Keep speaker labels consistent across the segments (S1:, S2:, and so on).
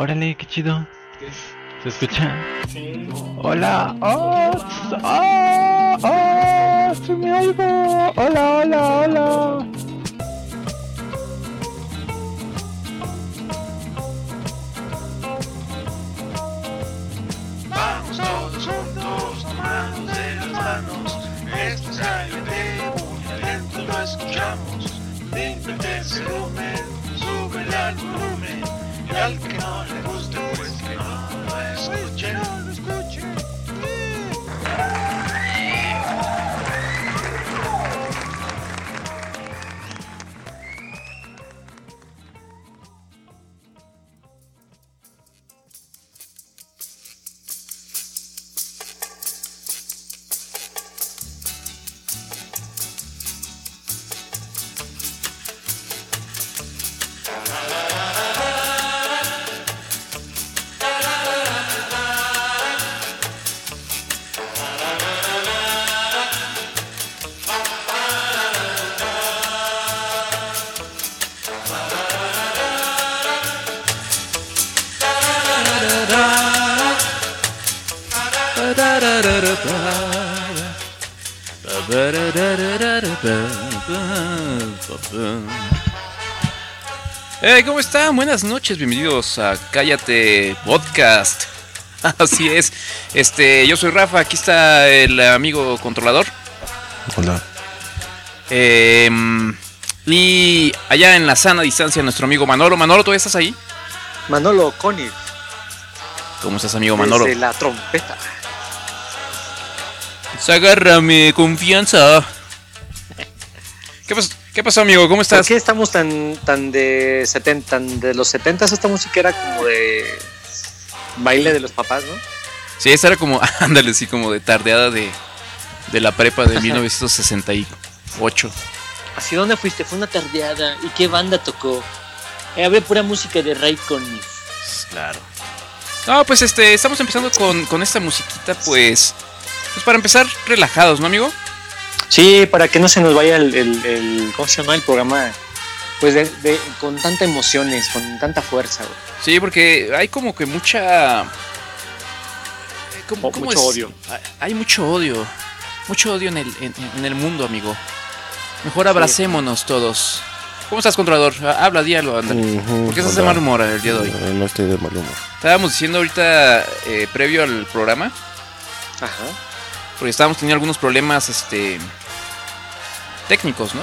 S1: Órale, qué chido. ¿Se escucha? Hola. Oh, oh, oh, se me oigo. Hola, hola, hola.
S2: Vamos todos juntos, tomados de las manos. Esto es ALT, muy lento lo escuchamos. Límpiate el volumen, sube al volumen. Al que no le guste, pues que no lo escuche.
S3: Están? Buenas noches, bienvenidos a Cállate Podcast. Así es. Este, yo soy Rafa, aquí está el amigo controlador.
S4: Hola.
S3: Em, y allá en la sana distancia nuestro amigo Manolo. Manolo, ¿tú estás ahí?
S5: Manolo Conif,
S3: ¿Cómo estás, amigo Manolo?
S5: desde la trompeta.
S3: Agárrame, confianza. ¿Qué pasó, ¿Qué pasó, amigo? ¿Cómo
S5: ¿Por
S3: estás?
S5: qué estamos tan, tan de 70, tan de los 70 esta música era como de baile de los papás, ¿no?
S3: Sí, esta era como, ándale, sí, como de tardeada de, de la prepa de 1968.
S5: ¿Así dónde fuiste? Fue una tardeada. ¿Y qué banda tocó? Eh, había pura música de Ray Conniff.
S3: Claro. No, pues este, estamos empezando con, con esta musiquita, pues. Pues para empezar, relajados, ¿no, amigo?
S5: Sí, para que no se nos vaya el, el, el- ¿cómo se llama? El programa. Pues de, de- con tanta emociones, con tanta fuerza, güey.
S3: Sí, porque hay como que mucha. eh, ¿Cómo,
S5: O
S3: cómo
S5: mucho
S3: es?
S5: odio.
S3: Hay- mucho odio. Mucho odio en el, en, en el mundo, amigo. Mejor abracémonos todos. ¿Cómo estás, controlador? Ha- Habla, diálogo, ándale.
S4: Ujú,
S3: ¿Por qué estás de mal humor el día de hoy?
S4: No, no estoy de mal humor.
S3: Estábamos diciendo ahorita, eh, previo al programa,
S5: Ajá.
S3: Porque estábamos teniendo algunos problemas este técnicos, ¿no?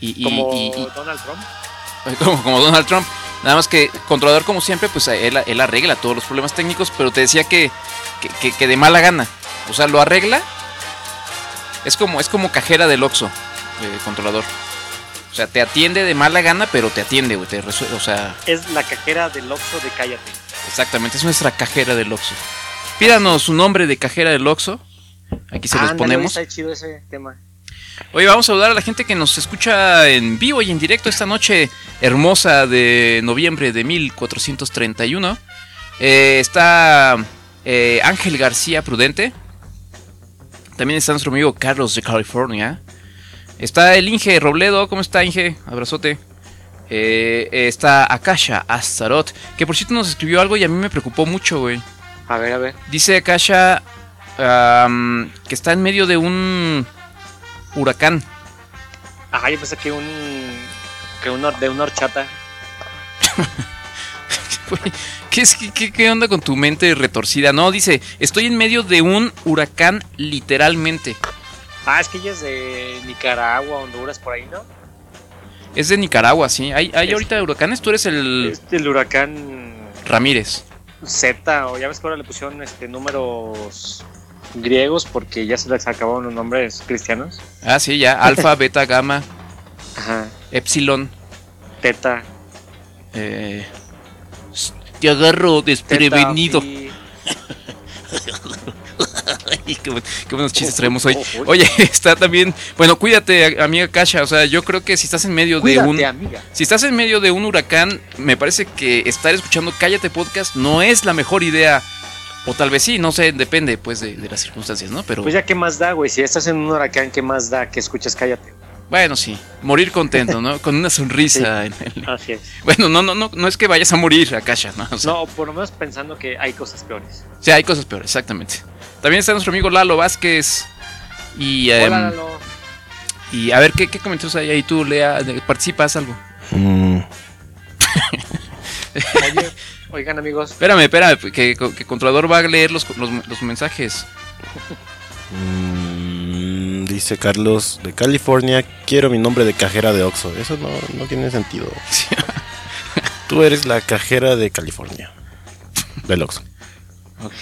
S3: Y, y-
S5: Como
S3: y- y-
S5: Donald Trump.
S3: como, como Donald Trump. Nada más que controlador como siempre, pues él, él arregla todos los problemas técnicos, pero te decía que, que, que- que de mala gana. O sea, lo arregla. Es como, es como cajera del Oxxo, eh, controlador. O sea, te atiende de mala gana, pero te atiende, güey. Te resuelve, o sea,
S5: Es la cajera del Oxxo de Cállate.
S3: exactamente, es nuestra cajera del Oxxo. Pídanos su nombre de cajera del Oxxo. Aquí se los ponemos.
S5: Está chido ese tema.
S3: Oye, vamos a saludar a la gente que nos escucha en vivo y en directo esta noche hermosa de noviembre de 1431. Eh, está eh, Ángel García Prudente. También está nuestro amigo Carlos de California. Está el Inge Robledo. ¿Cómo está, Inge? Abrazote. Eh, está Akasha Astaroth, que por cierto nos escribió algo y a mí me preocupó mucho, güey.
S5: A ver, a ver.
S3: Dice Akasha am, que está en medio de un huracán.
S5: Ajá, yo pensé que un. que un de una horchata.
S3: ¿Qué, qué, qué onda con tu mente retorcida? No, dice, estoy en medio de un huracán literalmente.
S5: Ah, es que ella es de Nicaragua, Honduras, por ahí, ¿no?
S3: Es de Nicaragua, sí. ¿Hay, hay
S5: Es-
S3: ahorita huracanes? Tú eres el
S5: Es del huracán
S3: Ramírez.
S5: Z, o ya ves que ahora le pusieron este números griegos porque ya se les acabaron los nombres cristianos.
S3: Ah, sí, ya. Alfa, beta, gamma,
S5: Ajá.
S3: epsilon.
S5: Teta.
S3: Eh, te agarro desprevenido.
S5: Teta.
S3: Ay, qué, buen- qué buenos chistes traemos hoy. Oye, está también... Bueno, cuídate, amiga Kasha. O sea, yo creo que si estás en medio de un...
S5: amiga.
S3: Si estás en medio de un huracán, me parece que estar escuchando Cállate Podcast no es la mejor idea. O tal vez sí, no sé, depende pues de, de las circunstancias, ¿no? Pero
S5: Pues ya, ¿qué más da, güey? Si estás en un huracán, ¿qué más da que escuches Cállate?
S3: Bueno, sí. Morir contento, ¿no? Con una sonrisa. en el-
S5: Así es.
S3: Bueno, no, no, no, no es que vayas a morir, Akasha, ¿no? O sea,
S5: No, por lo menos pensando que hay cosas peores.
S3: sí, hay cosas peores, exactamente. También está nuestro amigo Lalo Vázquez. Y, em,
S5: Hola, Lalo.
S3: y a ver, ¿qué, qué comentarios hay ahí? Tú, Lea, participas algo.
S4: Mm,
S5: Oye, oigan, amigos.
S3: Espérame, espérame, que, que Controlador va a leer los, los, los mensajes.
S4: mm, dice Carlos de California, quiero mi nombre de cajera de Oxxo. Eso no, no tiene sentido. Tú eres la cajera de California. Del Oxxo.
S3: Ok.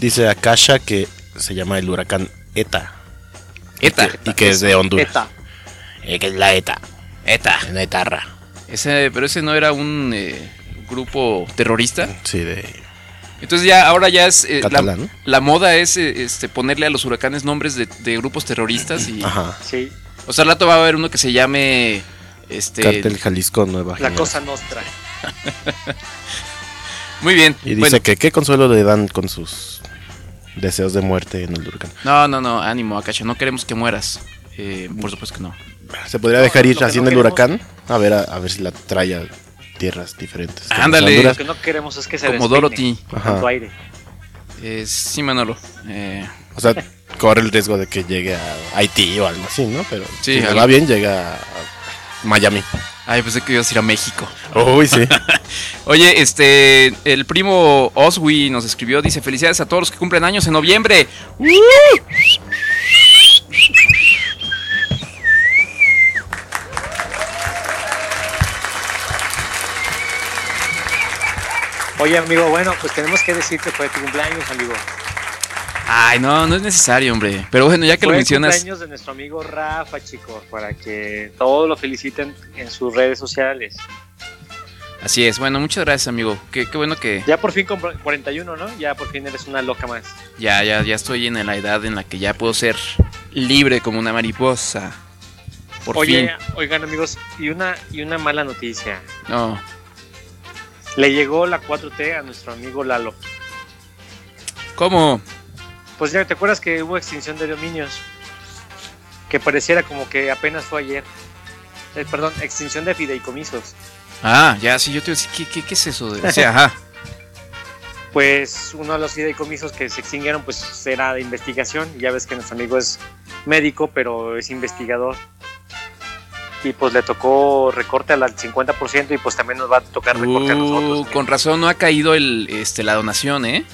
S4: Dice Akasha que se llama el huracán ETA.
S3: ETA.
S4: Y que es de Honduras.
S5: Eta.
S4: Eh, que es la ETA.
S3: ETA.
S4: La etarra.
S3: Ese, pero ese no era un eh, grupo terrorista.
S4: Sí, de
S3: Entonces ya, ahora ya es... eh, la,
S4: catalán. ¿no?
S3: la moda es eh, este, ponerle a los huracanes nombres de, de grupos terroristas y...
S4: Ajá.
S5: Sí,
S3: O sea, al rato va a haber uno que se llame... Este,
S4: Cartel Jalisco Nueva
S5: la cosa nostra.
S3: Muy bien.
S4: Y dice
S3: Bueno,
S4: que qué consuelo le dan con sus deseos de muerte en el huracán.
S3: no, no, no, ánimo, Akasha, no queremos que mueras. Eh, por supuesto que no.
S4: ¿Se podría dejar ir
S5: no
S4: en el huracán? A ver, a, a ver si la trae a tierras diferentes.
S3: Ándale.
S5: Lo que no queremos es que se
S3: Como Dorothy.
S4: Ajá.
S5: tanto aire.
S3: Eh, sí, Manolo. Eh,
S4: O sea, corre el riesgo de que llegue a Haití o algo así, ¿no? Pero
S3: Sí,
S4: si le
S3: algo.
S4: va bien, llega a Miami.
S3: Ay, pensé que ibas a ir a México.
S4: Uy, sí.
S3: Oye, este, el primo Oswi nos escribió, dice, felicidades a todos los que cumplen años en noviembre.
S5: Oye, amigo, bueno, pues tenemos que decir que fue tu cumpleaños, amigo.
S3: Ay, no, no es necesario, hombre. Pero bueno, ya que
S5: fue
S3: lo mencionas,
S5: cumpleaños de nuestro amigo Rafa, chicos, para que todos lo feliciten en sus redes sociales.
S3: así es. Bueno, muchas gracias, amigo. Qué, qué bueno que
S5: Ya por fin con 41, ¿no? Ya por fin eres una loca más.
S3: ya, ya, ya estoy en la edad en la que ya puedo ser libre como una mariposa. Por
S5: Oye,
S3: fin.
S5: oigan, amigos, y una, y una mala noticia.
S3: No.
S5: Le llegó la 4T a nuestro amigo Lalo.
S3: ¿Cómo?
S5: Pues ya te acuerdas que hubo extinción de dominios. Que pareciera como que apenas fue ayer. Eh, perdón, extinción de fideicomisos.
S3: Ah, ya, sí, yo te iba a decir, ¿qué, qué, qué es eso? De, o sea, ajá.
S5: Pues uno de los fideicomisos que se extinguieron pues era de investigación. Ya ves que nuestro amigo es médico, pero es investigador. Y pues le tocó recorte al 50% y pues también nos va a tocar recorte a
S3: Uh,
S5: nosotros.
S3: con razón no ha caído el, este, la donación, ¿eh?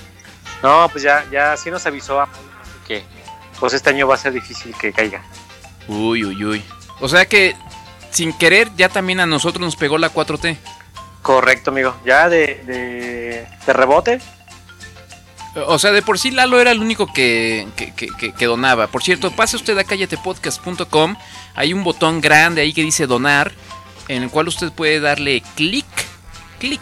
S5: No, pues ya, ya sí nos avisó a que pues este año va a ser difícil que caiga.
S3: Uy, uy, uy. O sea que sin querer ya también a nosotros nos pegó la 4T.
S5: Correcto, amigo. Ya de, de, de rebote.
S3: O sea, de por sí Lalo era el único que, que, que- que- que donaba. Por cierto, pase usted a callatepodcast.com. Hay un botón grande ahí que dice donar, en el cual usted puede darle clic, clic.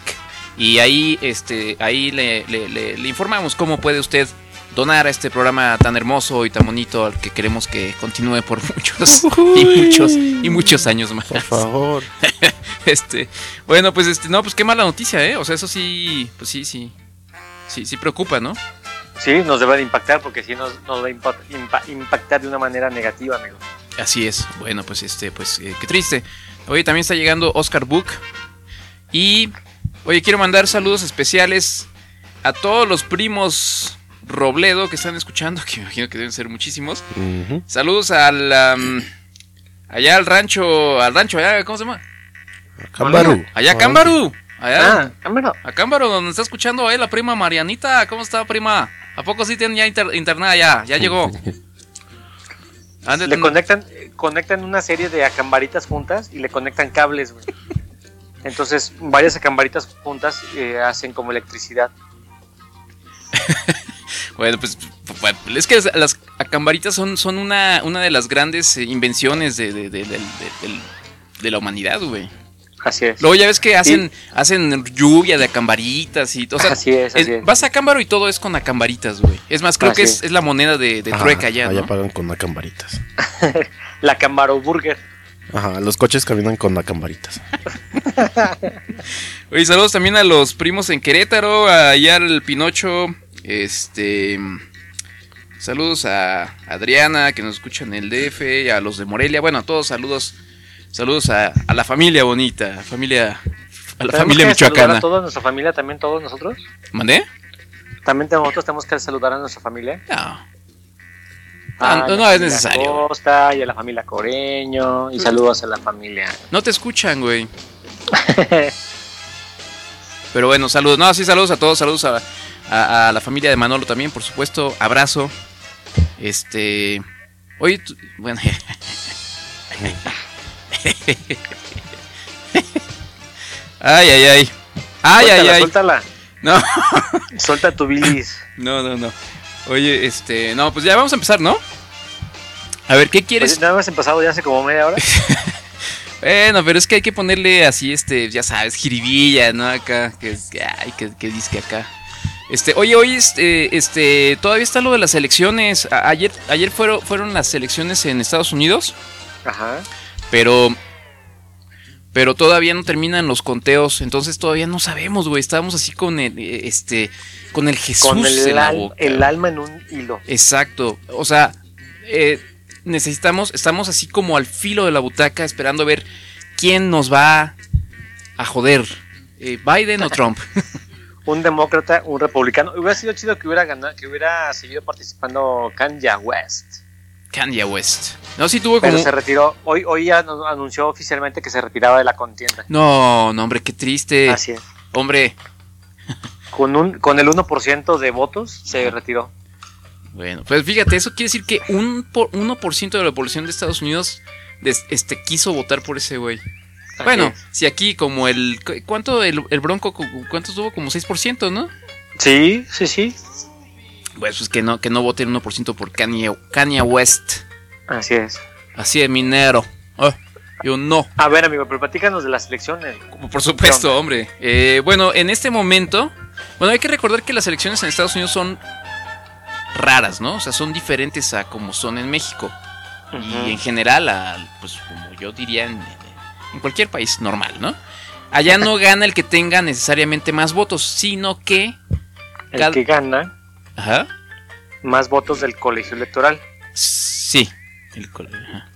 S3: Y ahí, este, ahí le, le- le- le informamos cómo puede usted donar a este programa tan hermoso y tan bonito al que queremos que continúe por muchos y muchos y muchos años más.
S4: Por favor.
S3: Este, bueno, pues este, no, pues qué mala noticia, ¿eh? O sea, eso sí, pues sí, sí. Sí, sí preocupa, ¿no?
S5: Sí, nos debe de impactar porque sí nos, nos va a impa- impa- impactar de una manera negativa, amigo.
S3: Así es. Bueno, pues este, pues eh, qué triste. Oye, también está llegando Oscar Book. Y, oye, quiero mandar saludos especiales a todos los primos Robledo que están escuchando, que me imagino que deben ser muchísimos. Saludos al, am, allá al rancho, al rancho, allá, ¿cómo se llama?
S4: Cambaru.
S3: Allá,
S4: Ah,
S3: Cámbaru. Allá,
S5: Ah,
S3: a Cámbaro, donde está escuchando ahí la prima Marianita. ¿Cómo está, prima? ¿A poco sí tienen ya inter- internet ya? Ya llegó.
S5: Le conectan, eh, conectan una serie de acambaritas juntas y le conectan cables, güey. Entonces, varias acambaritas juntas eh, hacen como electricidad.
S3: Bueno, pues es que las- acambaritas son, son una, una de las grandes invenciones de, de- de- la humanidad, güey.
S5: Así es.
S3: Luego ya ves que hacen, hacen lluvia de acambaritas y todo. Sea,
S5: así es, así
S3: es-
S5: es.
S3: vas a Cámbaro y todo es con acambaritas, güey. Es más, creo
S5: Así
S3: que es,
S5: es.
S3: la moneda de, de
S4: Ajá,
S3: trueca ya,
S4: Allá
S3: ¿no?
S4: pagan con acambaritas.
S5: La Camaro Burger.
S4: Ajá, los coches caminan con acambaritas.
S3: Oye, saludos también a los primos en Querétaro, allá al Pinocho, este... Saludos a Adriana, que nos escucha en el DF, y a los de Morelia. Bueno, a todos saludos. Saludos a, a la familia bonita, familia, a la
S5: ¿Tenemos
S3: familia michoacana.
S5: a toda nuestra familia, también todos nosotros?
S3: ¿Mandé?
S5: También nosotros tenemos que saludar a nuestra familia.
S3: No.
S5: Ah,
S3: Ah, no, es necesario.
S5: Costa y a la familia Coreño. Y saludos a la familia.
S3: No te escuchan, güey. Pero bueno, saludos. No, sí, saludos a todos. Saludos a, a- a la familia de Manolo también, por supuesto. Abrazo. Este. Oye, tú- bueno. ay, ay, ay. Ay, ay,
S5: suéltala,
S3: ay.
S5: suéltala.
S3: No,
S5: Suelta tu bilis.
S3: no, no, no. Oye, este. No, pues ya vamos a empezar, ¿no? A ver, ¿qué quieres?
S5: Pues nada más empezado ya hace como media hora.
S3: Bueno, pero es que hay que ponerle así, este, ya sabes, jiribilla, ¿no? Acá, que ay, que, que disque acá. Este, oye, hoy, este, este, todavía está lo de las elecciones. A- ayer, ayer fueron, fueron las elecciones en Estados Unidos,
S5: Ajá.
S3: pero, pero todavía no terminan los conteos, entonces todavía no sabemos, güey. Estábamos así con el, este, con el Jesús
S5: Con el,
S3: en la
S5: al-
S3: boca.
S5: el alma en un hilo.
S3: Exacto. O sea, eh, necesitamos, estamos así como al filo de la butaca esperando a ver quién nos va a joder. eh, Biden o Trump.
S5: Un demócrata, un republicano. Hubiera sido chido que hubiera ganado, que hubiera seguido participando Kanye West.
S3: Kanye West. No, sí tuvo
S5: Pero
S3: como...
S5: se retiró. Hoy, hoy ya nos anunció oficialmente que se retiraba de la contienda.
S3: No, no, hombre, qué triste.
S5: Así es.
S3: Hombre.
S5: Con, un, con el 1% de votos se retiró.
S3: Bueno, pues fíjate, eso quiere decir que un por, 1% de la población de Estados Unidos des- este, quiso votar por ese güey.
S5: Así
S3: Bueno,
S5: es.
S3: si aquí como el... cu- ¿Cuánto el, el Bronco, cu- cuánto tuvo? Como 6%, ¿no?
S5: Sí, sí, sí.
S3: Pues, pues que no, que no voten 1% por Kanye, Kanye West.
S5: Así es.
S3: Así de minero. Ah, yo no.
S5: A ver, amigo, pero platícanos de las elecciones.
S3: Por supuesto, hombre. Eh, bueno, en este momento. Bueno, hay que recordar que las elecciones en Estados Unidos son raras, ¿no? O sea, son diferentes a como son en México. Y en general, a, pues como yo diría, en, en cualquier país normal, ¿no? Allá no gana el que tenga necesariamente más votos, sino que.
S5: El
S3: Cada-
S5: que gana
S3: Ajá.
S5: más votos del colegio electoral.
S3: Sí. El col- ajá.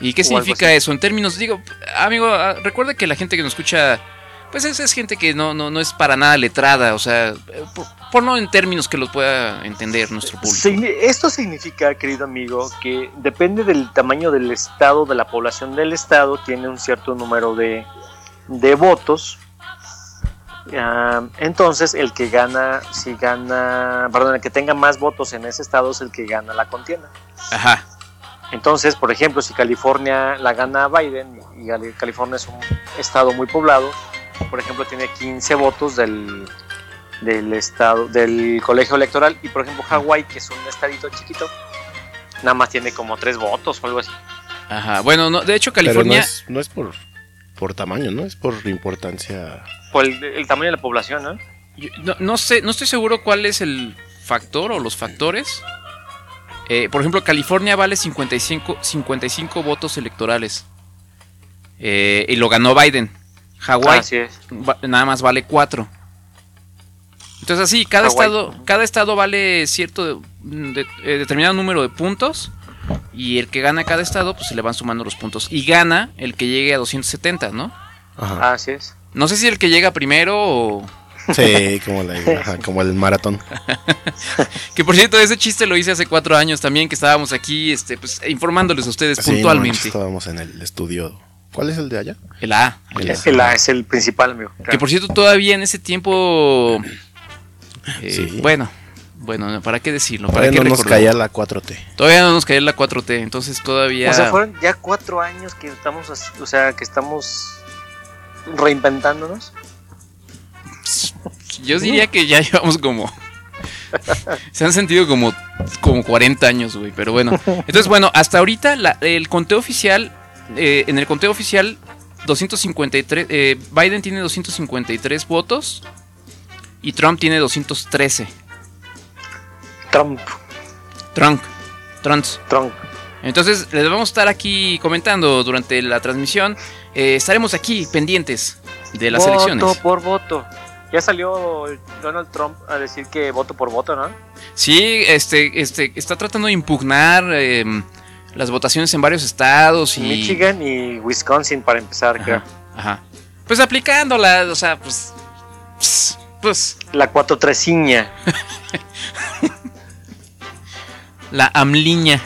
S3: ¿Y qué
S5: O
S3: significa eso? En términos, digo, amigo, ah, recuerda que la gente que nos escucha, pues es, es gente que no, no, no es para nada letrada, o sea, eh, por- ponlo en términos que los pueda entender nuestro público.
S5: Esto significa, querido amigo, que depende del tamaño del estado, de la población del estado, tiene un cierto número de, de votos. Ah, entonces, el que gana, si gana, perdón, el que tenga más votos en ese estado es el que gana la contienda.
S3: Ajá.
S5: Entonces, por ejemplo, si California la gana Biden y California es un estado muy poblado, por ejemplo, tiene 15 votos del, del estado del colegio electoral y por ejemplo Hawái, que es un estadito chiquito, nada más tiene como 3 votos o algo así.
S3: Ajá. Bueno, no, de hecho,
S4: Pero no
S3: California.
S4: es, no es por, por tamaño, ¿no? Es por importancia.
S5: Por el, el tamaño de la población, ¿no?
S3: yo- no, no sé, no estoy seguro cuál es el factor o los factores. Eh, por ejemplo, California vale 55, 55 votos electorales. Eh, y lo ganó Biden. Hawái nada más vale 4. Entonces así, cada estado, cada estado vale cierto de- de- eh, determinado número de puntos. Y el que gana cada estado, pues se le van sumando los puntos. Y gana el que llegue a 270, ¿no?
S4: Ajá.
S5: Así es.
S3: No sé si el que llega primero o...
S4: Sí, como, la, ajá, como el maratón.
S3: Que por cierto, ese chiste lo hice hace cuatro años también, que estábamos aquí este, pues, informándoles a ustedes
S4: Sí, no,
S3: puntualmente.
S4: estábamos en el estudio. ¿Cuál es el de allá?
S3: el A. el
S4: El
S3: A.
S4: A.
S5: El A es el principal, amigo.
S3: Que por cierto, todavía en ese tiempo... eh,
S4: Sí.
S3: Bueno, bueno, ¿para qué decirlo? ¿Para
S4: Todavía
S3: qué
S4: no nos caía la 4T.
S3: Todavía no nos caía la 4T, entonces todavía...
S5: O sea, fueron ya cuatro años que estamos, o sea, que estamos reinventándonos.
S3: Yo diría que ya llevamos como... Se han sentido como, como 40 años, güey, pero bueno. Entonces, bueno, hasta ahorita la- el conteo oficial, eh, en el conteo oficial, 253, eh, Biden tiene 253 votos y Trump tiene 213.
S5: Trump,
S3: Trump, Trump.
S5: Trump.
S3: Entonces, les vamos a estar aquí comentando durante la transmisión. Eh, estaremos aquí pendientes de las
S5: voto
S3: elecciones.
S5: por voto. Ya salió Donald Trump a decir que voto por voto, ¿no?
S3: Sí, este, este, está tratando de impugnar em, las votaciones en varios estados y...
S5: Michigan y Wisconsin para empezar, creo.
S3: Ajá. Pues aplicándola, o sea, pues... Pues... pues,
S5: La 4 tresiña,
S3: la amliña.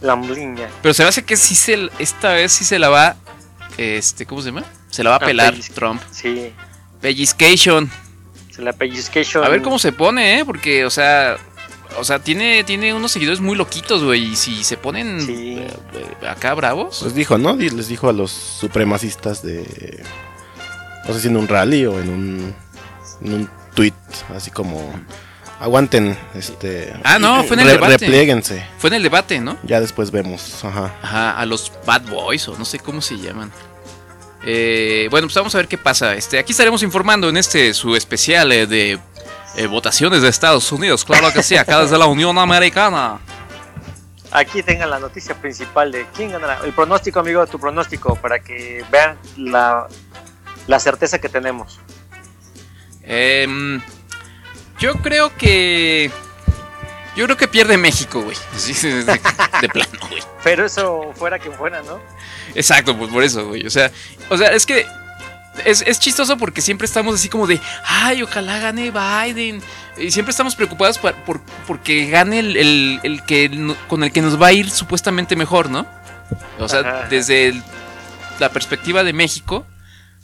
S5: la ambliña.
S3: Pero se me hace que sí se, esta vez sí se la va, este, ¿cómo se llama? Se la va a
S5: Ah,
S3: pelar. Trump.
S5: Sí,
S3: Pellizcation.
S5: se la pellizcation.
S3: A ver cómo se pone, ¿eh? Porque, o sea, o sea, tiene, tiene unos seguidores muy loquitos, güey. Y si se ponen
S5: Sí.
S3: eh, acá bravos.
S4: Pues dijo, ¿no? Les dijo a los supremacistas de. No sé si en un rally o en un. En un tweet, así como. Aguanten, este.
S3: Ah, no, fue en el
S4: re-
S3: debate.
S4: Replieguense.
S3: Fue en el debate, ¿no?
S4: Ya después vemos. Ajá.
S3: Ajá, a los Bad Boys o no sé cómo se llaman. Eh, bueno, pues vamos a ver qué pasa. Este, aquí estaremos informando en este su especial eh, de eh, votaciones de Estados Unidos. Claro que sí, acá desde la Unión Americana.
S5: Aquí tengan la noticia principal de quién ganará. El pronóstico, amigo, tu pronóstico, para que vean la, la certeza que tenemos.
S3: Em, yo creo que. Yo creo que pierde México, güey. De, de plano, güey.
S5: Pero eso fuera quien fuera, ¿no?
S3: Exacto, pues por eso, güey. O sea, o sea, es que es, es chistoso porque siempre estamos así como de, ay, ojalá gane Biden. Y siempre estamos preocupados por, por- porque gane el, el- el que con el que nos va a ir supuestamente mejor, ¿no? O sea,
S5: Ajá.
S3: desde el- la perspectiva de México,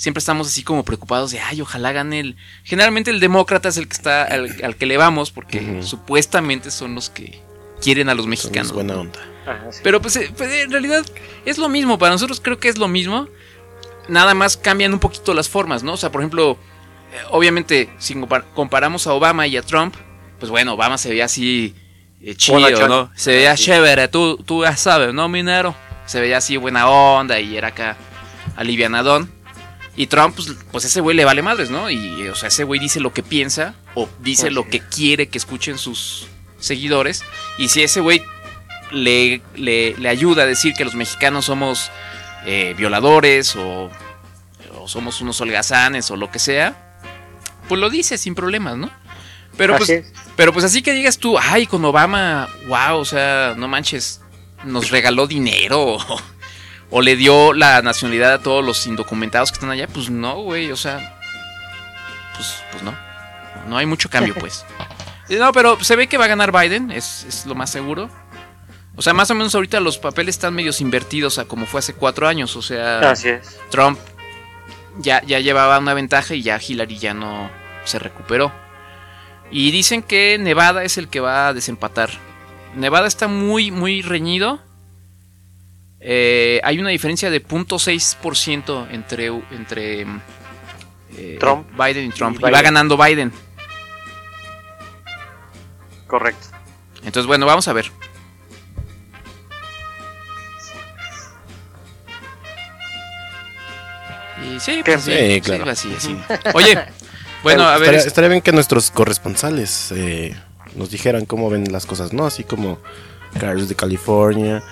S3: siempre estamos así como preocupados de, ay, ojalá gane el... Generalmente el demócrata es el que está, al, al que le vamos, porque supuestamente son los que quieren a los mexicanos.
S4: buena onda.
S5: Ajá, sí.
S3: Pero pues, eh, pues, en realidad es lo mismo, para nosotros creo que es lo mismo. Nada más cambian un poquito las formas, ¿no? O sea, por ejemplo, eh, obviamente, si compar- comparamos a Obama y a Trump, pues bueno, Obama se veía así eh, chido. ¿no? Se veía
S5: Sí.
S3: chévere, tú, tú ya sabes, ¿no, minero? Se veía así buena onda y era acá alivianadón. Y Trump, pues, pues ese güey le vale madres, ¿no? Y, o sea, ese güey dice lo que piensa o dice lo que quiere que escuchen sus seguidores. Y si ese güey le, le, le ayuda a decir que los mexicanos somos eh, violadores o, o somos unos holgazanes o lo que sea, pues lo dice sin problemas, ¿no? Pero
S5: Así
S3: pues,
S5: es.
S3: pero pues así que digas tú, ay, con Obama, wow, o sea, no manches, nos regaló dinero o le dio la nacionalidad a todos los indocumentados que están allá, pues no, güey, o sea, pues, pues no, no hay mucho cambio, pues. No, pero se ve que va a ganar Biden, es, es lo más seguro. O sea, más o menos ahorita los papeles están medios invertidos a como fue hace cuatro años, o sea,
S5: Así es.
S3: Trump ya, ya llevaba una ventaja y ya Hillary ya no se recuperó. Y dicen que Nevada es el que va a desempatar. Nevada está muy, muy reñido. Eh, hay una diferencia de 0.6% entre, entre eh,
S5: Trump
S3: Biden y Trump.
S5: y
S3: Y, va
S5: Biden.
S3: ganando Biden.
S5: Correcto.
S3: Entonces, bueno, vamos a ver. Y sí, pues sí,
S4: Sí,
S3: sí,
S4: claro.
S3: así, así. Oye, bueno,
S4: Pero
S3: a ver.
S4: Estaría,
S3: es-
S4: estaría bien que nuestros corresponsales eh, nos dijeran cómo ven las cosas, ¿no? Así como Carlos de California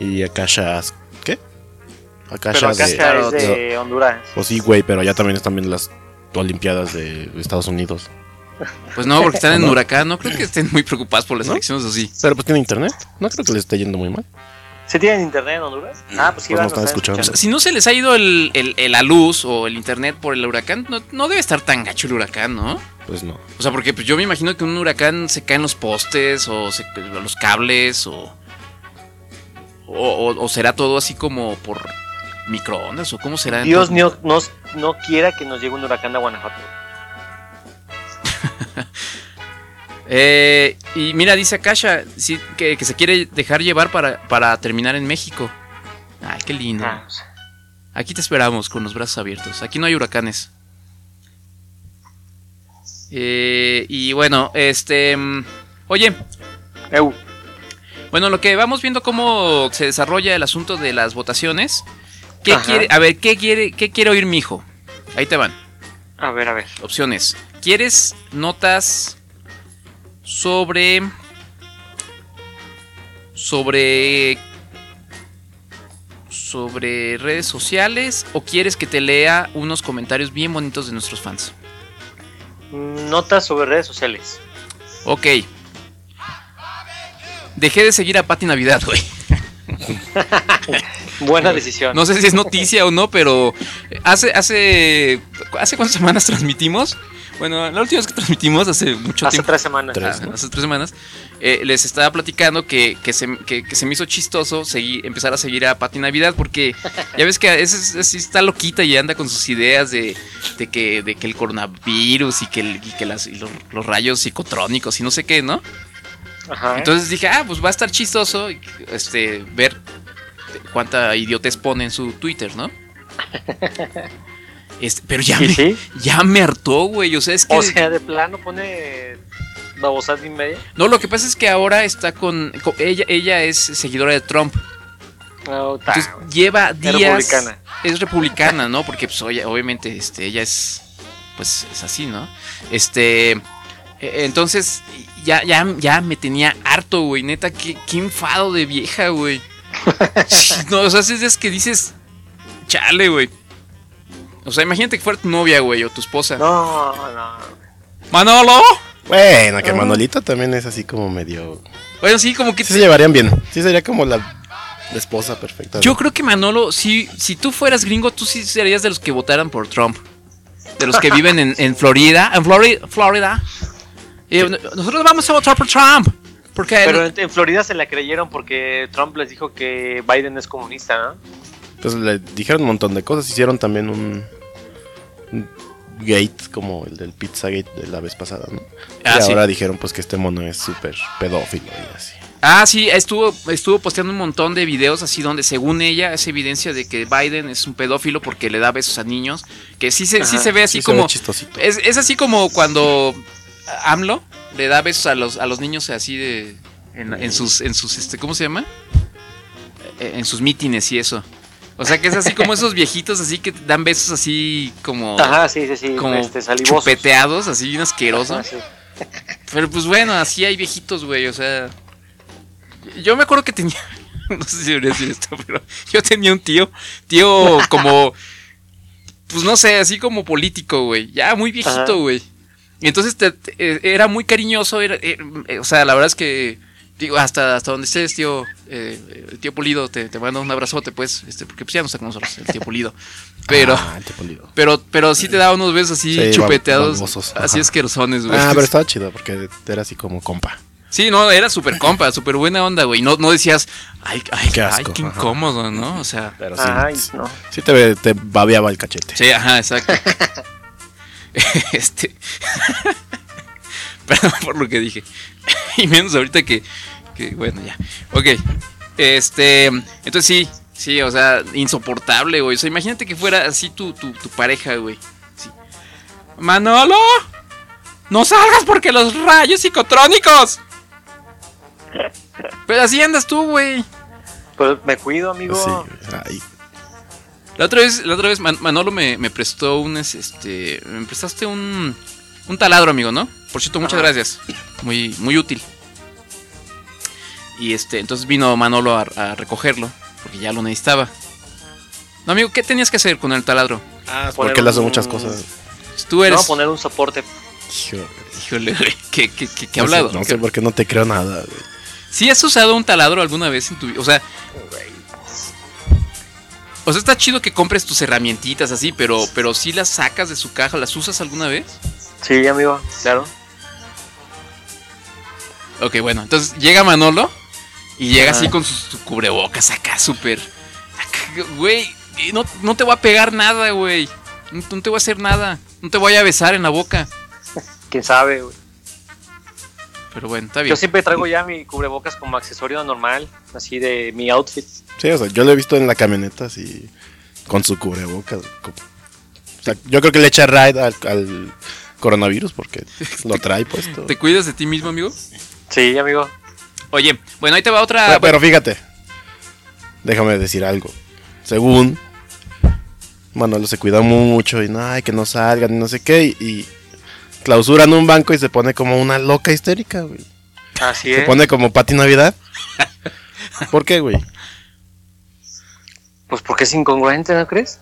S4: y Akasha. ¿Qué? Akasha
S5: Pero acá
S4: de.
S5: es
S4: de-
S5: de Honduras.
S4: Pues sí, güey, pero ya también están viendo las Olimpiadas de Estados Unidos.
S3: Pues no, porque están en
S4: ¿No?
S3: huracán. No creo que estén muy preocupados por las
S4: ¿No?
S3: elecciones así.
S4: Pero pues tiene internet. No creo que les esté yendo muy mal.
S5: ¿Se tienen internet en Honduras? Ah, pues sí,
S4: Pues no están escuchando.
S3: O sea, si no se les ha ido el, el- el- la luz o el internet por el huracán, no, no debe estar tan gacho el huracán, ¿no?
S4: Pues no.
S3: O sea, porque pues, yo me imagino que un huracán se caen los postes o se, los cables o, o, o- o será todo así como por microondas o cómo será.
S5: Dios no, no quiera que nos llegue un huracán a Guanajuato.
S3: Eh, y mira, dice Akasha sí, que, que se quiere dejar llevar para, para terminar en México. Ay, qué lindo.
S5: Ah, pues,
S3: Aquí te esperamos con los brazos abiertos. Aquí no hay huracanes. Eh, y bueno, este... mm, Oye,
S5: eu,
S3: bueno, lo que vamos viendo cómo se desarrolla el asunto de las votaciones. ¿Qué quiere, a ver, ¿qué quiere, qué quiere oír mi hijo? Ahí te van.
S5: a ver, a ver.
S3: Opciones. ¿Quieres notas sobre... sobre... sobre redes sociales o quieres que te lea unos comentarios bien bonitos de nuestros fans?
S5: Notas sobre redes sociales.
S3: Ok. Dejé de seguir a Pati Navidad, güey.
S5: Buena decisión.
S3: No sé si es noticia o no, pero hace, hace, ¿hace cuántas semanas transmitimos? Bueno, la última vez que transmitimos, hace mucho
S5: Hace
S3: tiempo.
S5: tres semanas.
S4: Tres.
S3: Hace tres semanas, eh, les estaba platicando que, que, se, que- que se me hizo chistoso seguir, empezar a seguir a Pati Navidad porque ya ves que veces así está loquita y anda con sus ideas de, de que, de que el coronavirus y que, el- y que las, y los, los rayos psicotrónicos y no sé qué, ¿no?
S5: Ajá.
S3: Entonces dije, ah, pues va a estar chistoso este, ver cuánta idiotez pone en su Twitter, ¿no? Este, pero ya
S5: ¿Y
S3: me,
S5: sí?
S3: ya me hartó, güey. O sea, es que.
S5: O sea, de plano pone babosas y media.
S3: no, lo que pasa es que ahora está con. con- ella, ella es seguidora de Trump. Entonces lleva
S5: Es
S3: días.
S5: republicana.
S3: Es republicana, ¿no? Porque, pues, obviamente, este, ella es. Pues es así, ¿no? Este. eh, Entonces, ya, ya, ya me tenía harto, güey. Neta, qué, qué enfado de vieja, güey. no, o sea, es que dices. Chale, güey. O sea, imagínate que fuera tu novia, güey, o tu esposa.
S5: No, no.
S3: Manolo.
S4: Bueno, que
S5: Ah.
S4: Manolito también es así como medio.
S3: Bueno, sí, como que
S4: Sí se llevarían bien. Sí sería como la, la esposa perfecta.
S3: Yo creo que Manolo, si, si tú fueras gringo, tú sí serías de los que votaran por Trump. De los que viven en, en Florida. En Florida. Florida. Y, "No- nosotros vamos a votar por Trump. Porque
S5: Pero en, en Florida se la creyeron porque Trump les dijo que Biden es comunista, ¿no?
S4: Pues le dijeron un montón de cosas. Hicieron también un, un gate como el del Pizzagate de la vez pasada, ¿no?
S3: Ah,
S4: y
S3: sí.
S4: ahora dijeron pues que este mono es súper pedófilo y así.
S3: Ah, sí, estuvo, estuvo posteando un montón de videos así donde según ella es evidencia de que Biden es un pedófilo porque le da besos a niños. Que sí se, sí se ve así
S4: Sí se ve
S3: como...
S4: chistosito.
S3: Es, es así como cuando AMLO le da besos a los, a los niños así de... En, en sus, en sus, este, ¿cómo se llama? Eh, En sus mítines y eso. O sea que es así como esos viejitos así que dan besos así como...
S5: Ajá, sí, sí, sí.
S3: como
S5: este, salivosos.
S3: chupeteados, así bien.
S5: Ajá, sí.
S3: Pero pues bueno, así hay viejitos, güey, o sea... Yo me acuerdo que tenía... No sé si debería decir esto, pero yo tenía un tío, tío como... Pues no sé, así como político, güey. Ya muy viejito, güey. Y entonces te- te- eh, era muy cariñoso, era, eh, eh, o sea, la verdad es que... Digo, hasta, hasta donde estés, tío, eh, el tío Pulido, te, te mando un abrazote, pues, este, porque pues ya no está con nosotros, el tío Pulido. Pero...
S4: Ah, el.
S3: Pero, pero sí te daba unos besos así
S4: Sí,
S3: chupeteados, así
S4: ajá.
S3: asquerosones, güey.
S4: Ah, pero estaba chido porque era así como compa.
S3: Sí, no, era súper compa, súper buena onda, güey. No, no decías, ay, ay,
S4: Qué
S3: ay,
S4: asco,
S3: qué
S4: ajá.
S3: incómodo, ¿no? O sea,
S4: Pero sí,
S5: Ay, no.
S4: sí te, te babeaba el cachete.
S3: sí, ajá, exacto. este. Perdón por lo que dije. y menos ahorita que, que, bueno, ya. Ok. Este, entonces sí, sí, o sea, insoportable, güey. O sea, imagínate que fuera así tu, tu, tu pareja, güey. Sí. Manolo, no salgas porque los rayos psicotrónicos. Pero así andas tú, güey.
S5: Pues me cuido, amigo.
S4: Sí, ay,
S3: La otra vez, la otra vez Man- Manolo me, me prestó un es- este. Me prestaste un. Un taladro, amigo, ¿no? Por cierto, muchas
S5: Ajá.
S3: gracias. Muy, muy útil. Y este, entonces vino Manolo a, a recogerlo. Porque ya lo necesitaba. No, amigo, ¿qué tenías que hacer con el taladro?
S5: Poner
S4: porque él hace
S5: un-
S4: muchas cosas.
S3: Tú eres.
S5: No, poner un soporte.
S3: Híjole, güey, ¿qué, qué, qué, qué
S4: no sé-
S3: hablado?
S4: No sé por qué no te creo nada. güey.
S3: ¿Sí has usado un taladro alguna vez en tu vida? O sea. O sea, está chido que compres tus herramientitas así, pero, pero si las sacas de su caja, ¿las usas alguna vez?
S5: Sí, amigo, claro.
S3: Ok, bueno, entonces llega Manolo y llega así con su, su cubrebocas acá, súper. Güey, no, no te voy a pegar nada, güey. No, no te voy a hacer nada. No te voy a besar en la boca.
S5: Quién sabe, güey.
S3: Pero bueno, está bien.
S5: Yo siempre traigo ya mi cubrebocas como accesorio normal, así de mi outfit.
S4: Sí, o sea, yo lo he visto en la camioneta así, con su cubrebocas. O sea, yo creo que le echa raid al, al coronavirus porque lo trae puesto.
S3: ¿Te cuidas de ti mismo, amigo?
S5: Sí, amigo.
S3: Oye, bueno, ahí te va otra.
S4: Pero, pero fíjate, déjame decir algo. Según Manolo se cuida mucho y no, ay, que no salgan y no sé qué. Y clausuran un banco y se pone como una loca histérica, güey.
S5: Así
S4: Se
S5: es.
S4: pone como Pati Navidad. ¿Por qué, güey?
S5: Pues porque es incongruente, ¿no crees?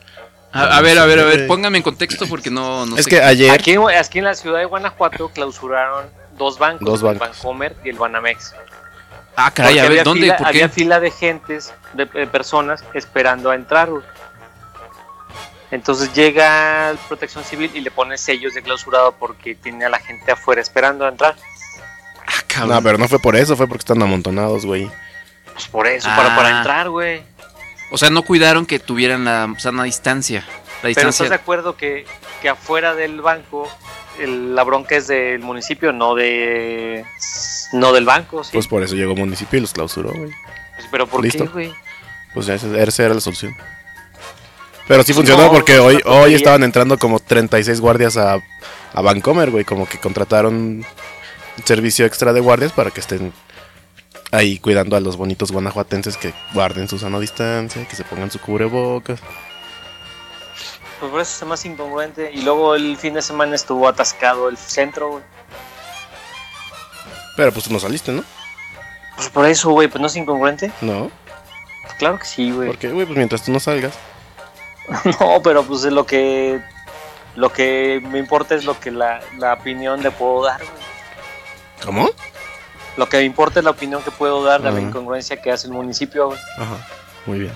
S3: A, a ver, a ver, a ver, póngame en contexto porque no, no
S4: es
S3: sé.
S4: que ayer.
S5: Aquí, aquí en la ciudad de Guanajuato clausuraron dos bancos,
S4: Dos bancos.
S5: el Bancomer y el Banamex.
S3: Ah, caray,
S5: Porque
S3: a ver,
S5: había
S3: ¿dónde?
S5: Fila,
S3: ¿Por
S5: había fila de gentes, de, de personas esperando a entrar. güey. Entonces llega el Protección Civil y le pone sellos de clausurado porque tiene a la gente afuera esperando a entrar.
S3: Ah, cabrón.
S4: No, pero no fue por eso, fue porque están amontonados, güey.
S5: Pues por eso,
S3: Ah.
S5: para, para entrar, güey.
S3: O sea, no cuidaron que tuvieran la sana distancia. La
S5: Pero estás de
S3: distancia.
S5: acuerdo que, que afuera del banco el- la bronca es del municipio, no de no del banco, ¿sí?
S4: Pues por eso llegó municipio y los clausuró, güey.
S5: Pues, pero ¿por
S4: listo.
S5: qué, güey?
S4: Pues esa era la solución. Pero sí funcionó
S5: No,
S4: porque hoy, hoy estaban entrando como 36 guardias a, a Vancomer, güey. Como que contrataron un servicio extra de guardias para que estén ahí cuidando a los bonitos guanajuatenses que guarden su sana distancia, que se pongan su cubrebocas.
S5: Pues por eso es más incongruente. Y luego el fin de semana estuvo atascado el centro, güey.
S4: Pero pues tú no saliste, ¿no?
S5: Pues por eso, güey, pues no es incongruente.
S4: No.
S5: Pues claro que sí, güey.
S4: Porque, güey, pues mientras tú no salgas.
S5: No, pero pues es lo que lo que me importa es lo que la, la opinión le puedo dar, güey.
S4: ¿Cómo?
S5: Lo que me importa es la opinión que puedo dar de la incongruencia que hace el municipio, güey.
S4: Ajá. Muy bien.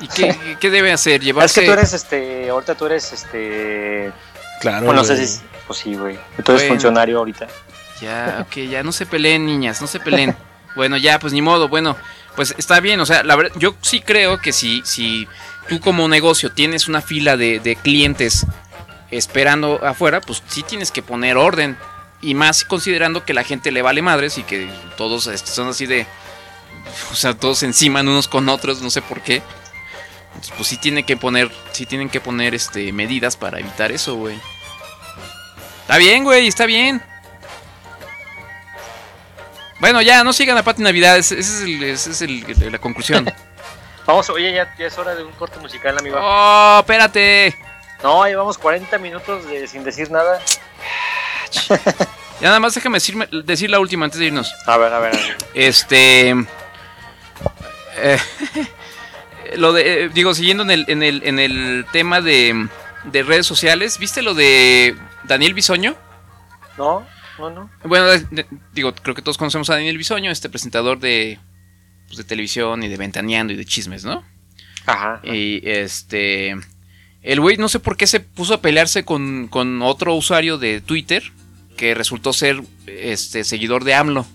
S3: ¿Y qué, qué debe hacer?
S5: Es
S3: Llevarse.
S5: que tú eres este, ahorita tú eres este,
S4: Claro.
S5: bueno, no sé si, pues sí, güey. Tú eres
S3: Bueno.
S5: funcionario ahorita.
S3: Ya, ok, ya no se peleen, niñas, no se peleen. bueno, ya, pues ni modo, bueno, pues está bien, o sea, la verdad, yo sí creo que si, si tú como negocio tienes una fila de, de clientes esperando afuera, pues sí tienes que poner orden. Y más considerando que la gente le vale madres y que todos son así de. O sea, todos encima unos con otros, no sé por qué. Entonces, pues sí tiene que poner. Sí tienen que poner este medidas para evitar eso, güey. Está bien, güey, está bien. Bueno, ya, no sigan a Pati Navidad, ese es, ese es el- la conclusión.
S5: Vamos, oye, ya, ya es hora de un corte musical, amigo.
S3: ¡Oh, espérate!
S5: No, llevamos 40 minutos de, sin decir nada.
S3: Ya nada más déjame decirme- decir la última antes de irnos.
S5: A ver, a ver. a ver.
S3: Este. eh, lo de. eh, digo, siguiendo en el, en el, en el tema de, de redes sociales, ¿viste lo de Daniel Bisoño?
S5: No, no, no.
S3: Bueno, de- de- digo, creo que todos conocemos a Daniel Bisoño, este presentador de, pues, de televisión y de ventaneando y de chismes, ¿no?
S5: Ajá.
S3: Y este. El güey no sé por qué se puso a pelearse con, con otro usuario de Twitter que resultó ser este seguidor de AMLO.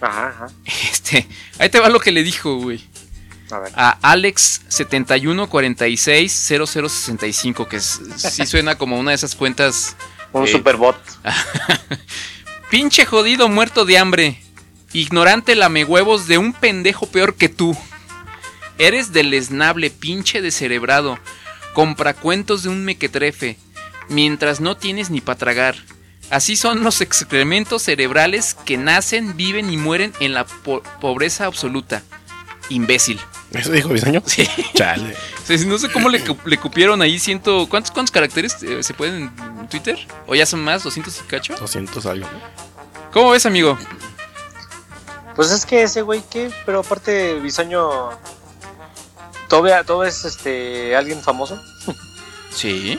S5: Ajá, ajá.
S3: Este, ahí te va lo que le dijo, güey.
S5: A ver.
S3: A Alex71460065, que es- sí suena como una de esas cuentas.
S5: Un
S3: eh,
S5: superbot.
S3: Pinche jodido muerto de hambre. Ignorante lamehuevos de un pendejo peor que tú. Eres deleznable, pinche descerebrado. Compracuentos de un mequetrefe. Mientras no tienes ni para tragar. Así son los excrementos cerebrales que nacen, viven y mueren en la po- pobreza absoluta. Imbécil.
S4: ¿Eso dijo Bisoño?
S3: Sí.
S4: Chale.
S3: No sé cómo le cupieron ahí ciento... ¿Cuántos, cuántos caracteres eh, se pueden en Twitter? ¿O ya son más? ¿200 y cacho?
S4: 200 algo.
S3: ¿Cómo ves, amigo?
S5: Pues es que ese güey, ¿qué? Pero aparte, Bisoño. ¿Todavía, ¿Todavía es este, alguien famoso?
S3: Sí.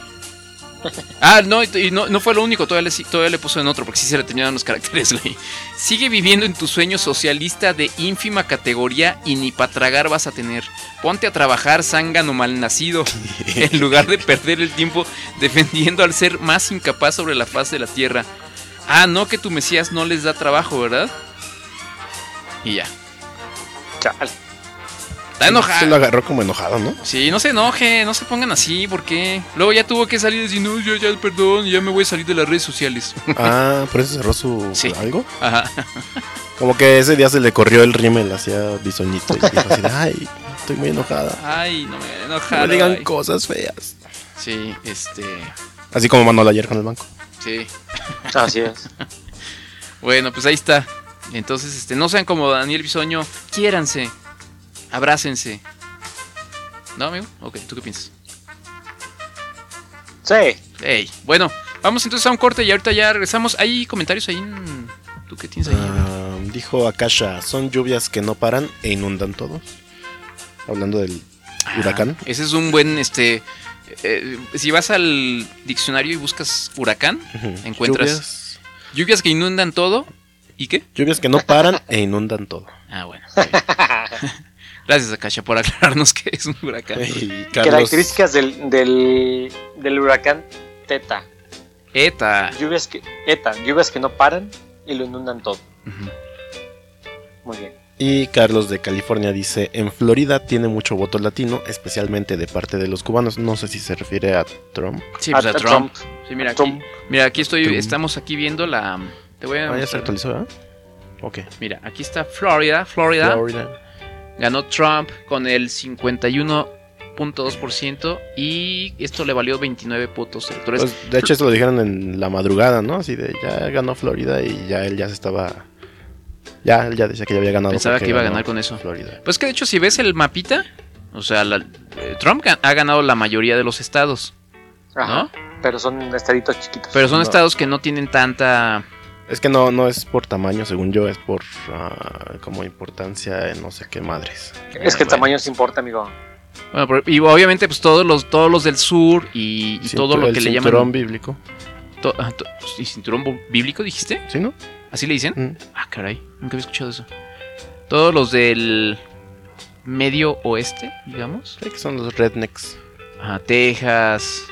S3: Ah, no, y y no, no fue lo único, todavía le, todavía le puso en otro, porque sí se le terminaron los caracteres, güey. Sigue viviendo en tu sueño socialista de ínfima categoría y ni para tragar vas a tener. Ponte a trabajar, zángano malnacido, en lugar de perder el tiempo defendiendo al ser más incapaz sobre la faz de la tierra. Ah, no, que tu Mesías no les da trabajo, ¿verdad? Y ya.
S5: Chale.
S3: Está
S4: Se lo
S3: enojado.
S4: agarró como enojado, ¿no?
S3: Sí, no se enoje, no se pongan así, ¿por qué? Luego ya tuvo que salir y decir, no, yo ya, perdón, ya me voy a salir de las redes sociales.
S4: Ah, por eso cerró su
S3: Sí.
S4: algo.
S3: Ajá.
S4: Como que ese día se le corrió el rímel hacia Bisoñito y dijo así, ay, estoy muy enojada.
S3: Ay, no me voy a
S4: No
S3: enojar.
S4: me digan
S3: ay.
S4: cosas feas.
S3: Sí, este.
S4: Así como Manuel ayer con el banco.
S3: Sí.
S5: Así es.
S3: Bueno, pues ahí está. Entonces, este, no sean como Daniel Bisoño, quiéranse, abrácense. ¿No, amigo? Ok, ¿tú qué piensas?
S5: Sí.
S3: Ey, bueno, vamos entonces a un corte y ahorita ya regresamos. ¿Hay comentarios ahí? en- ¿Tú qué tienes ahí?
S4: Ah, dijo Akasha, son lluvias que no paran e inundan todo. Hablando del huracán.
S3: Ah, ese es un buen, este, eh, si vas al diccionario y buscas huracán, encuentras
S4: Lluvias,
S3: lluvias que inundan todo. ¿Y qué?
S4: lluvias que no paran e inundan todo.
S3: Ah, bueno. Gracias, Akasha, por aclararnos que es un huracán.
S5: Características del, del, del huracán Teta.
S3: ETA.
S5: Lluvias que, ETA, lluvias que no paran y lo inundan todo. Muy bien.
S4: y Carlos de California dice, en Florida tiene mucho voto latino, especialmente de parte de los cubanos. No sé si se refiere a Trump.
S3: Sí, pues a Trump. Sí, mira aquí,
S5: Trump.
S3: mira, aquí estoy,
S4: Trump.
S3: estamos aquí viendo la... Te voy a
S4: Ah, ya se actualizó, ¿verdad? Ok.
S3: Mira, aquí está Florida. Florida
S4: Florida.
S3: ganó Trump con el 51.2% y esto le valió 29 votos electorales.
S4: Pues, de hecho, esto lo dijeron en la madrugada, ¿no? Así de, ya ganó Florida y ya él ya se estaba... Ya, él ya decía que ya había ganado.
S3: Pensaba que iba a ganar con eso.
S4: Florida.
S3: Pues que de hecho si ves el mapita, o sea, la- eh, Trump ha ganado la mayoría de los estados,
S5: Ajá.
S3: ¿no?
S5: Pero son estaditos chiquitos.
S3: Pero son
S4: No.
S3: estados que no tienen tanta...
S4: Es que no, no es por tamaño, según yo, es por ah, como importancia en no sé qué madres.
S5: es que el
S3: Bueno.
S5: tamaño se importa, amigo.
S3: Bueno, pero- y obviamente pues todos los todos los del sur y, todo lo que le
S4: cinturón
S3: llaman...
S4: bíblico.
S3: to- ah, to- ¿Y cinturón bíblico dijiste?
S4: ¿Sí, no?
S3: ¿Así le dicen?
S4: Mm.
S3: Ah, caray, nunca había escuchado eso. Todos los del medio oeste, digamos.
S4: Sí, que son los rednecks.
S3: Ajá, Texas,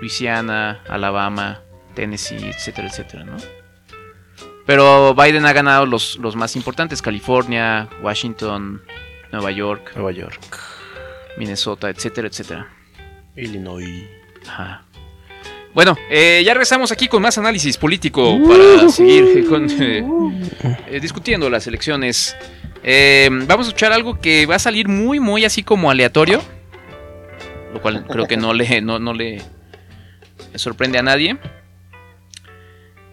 S3: Luisiana, Alabama, Tennessee, etcétera, etcétera, ¿no? Pero Biden ha ganado los, los más importantes, California, Washington, Nueva York,
S4: Nueva York.
S3: Minnesota, etcétera, etcétera.
S4: Illinois.
S3: Ajá. Bueno, eh, ya regresamos aquí con más análisis político para seguir eh, con, eh, eh, discutiendo las elecciones. Eh, vamos a escuchar algo que va a salir muy, muy así como aleatorio. Lo cual creo que no le, no, no le sorprende a nadie.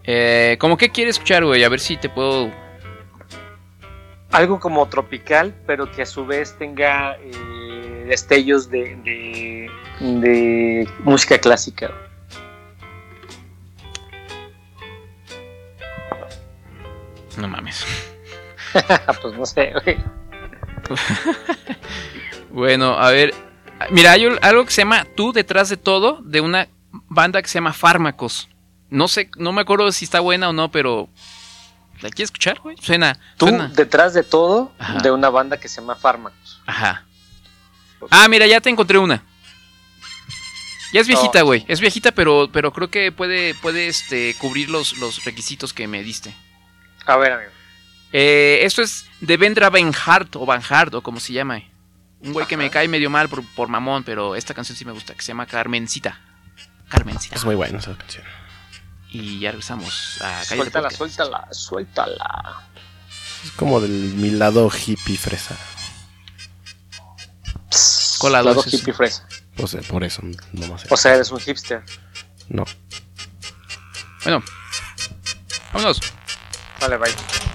S3: Eh, ¿Cómo qué quieres escuchar, güey? A ver si te puedo...
S5: Algo como tropical, pero que a su vez tenga eh, destellos de, de, de música clásica.
S3: No mames.
S5: pues no sé, güey.
S3: Bueno, a ver. Mira, hay algo que se llama Tú detrás de todo, de una banda que se llama Fármacos. No sé, no me acuerdo si está buena o no, pero. ¿La quieres escuchar, güey? Suena.
S5: Tú
S3: suena.
S5: detrás de todo
S3: Ajá.
S5: de una banda que se llama Fármacos.
S3: Ajá. Ah, mira, ya te encontré una. Ya es viejita, güey. Es viejita, pero, pero creo que puede, puede este, cubrir los, los requisitos que me diste.
S5: A ver, amigo.
S3: Eh, esto es de Vendra Van Hart o Van Hart o como se llama. Un güey que me cae medio mal por, por mamón, pero esta canción sí me gusta, que se llama Carmencita. Carmencita.
S4: Es muy buena esa canción.
S3: Y ya regresamos a Cállate
S5: Suéltala, suéltala, suéltala.
S4: Es como del mi lado hippie fresa.
S5: Psst,
S3: Colado
S5: lado
S3: es
S5: hippie fresa.
S4: O sea, por eso, no más.
S5: O sea, eres un hipster.
S4: No.
S3: Bueno, vámonos.
S5: Vale, bye.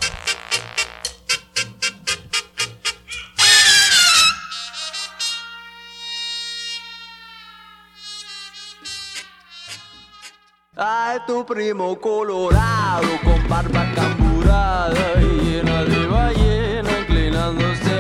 S6: Ay, tu primo colorado con barba camburada y llena de ballena inclinándose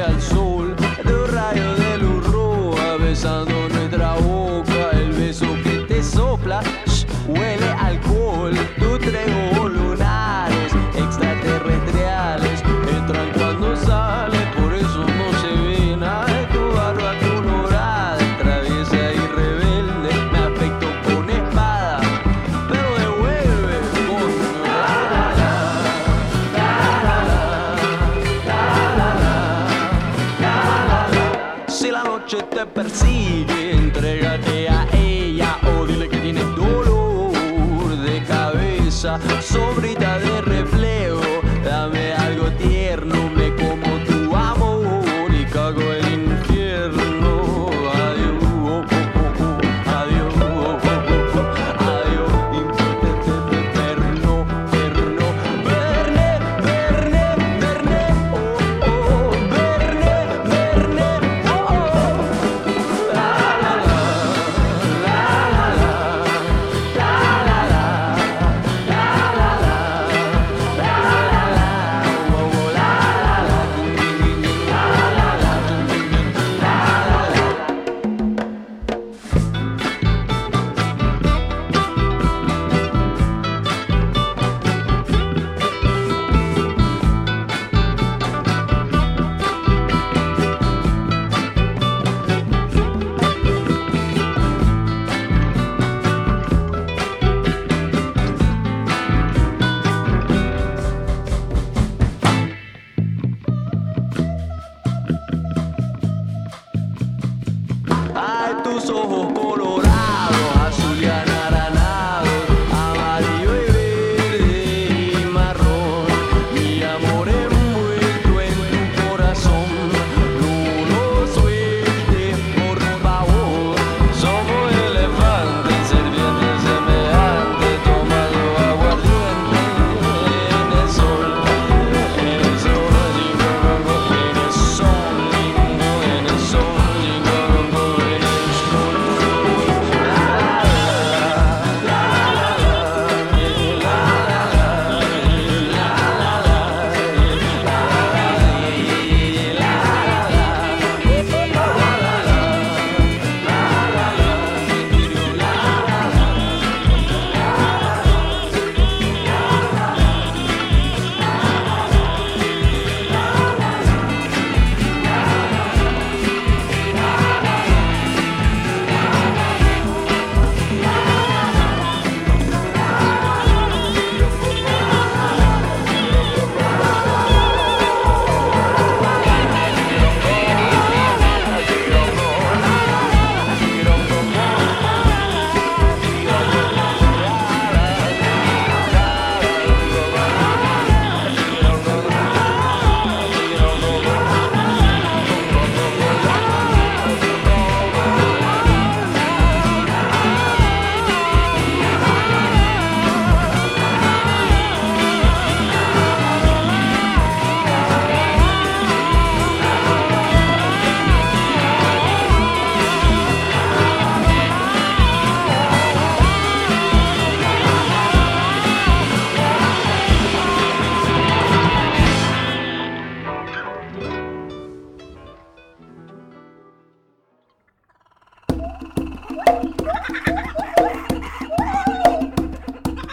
S6: sobre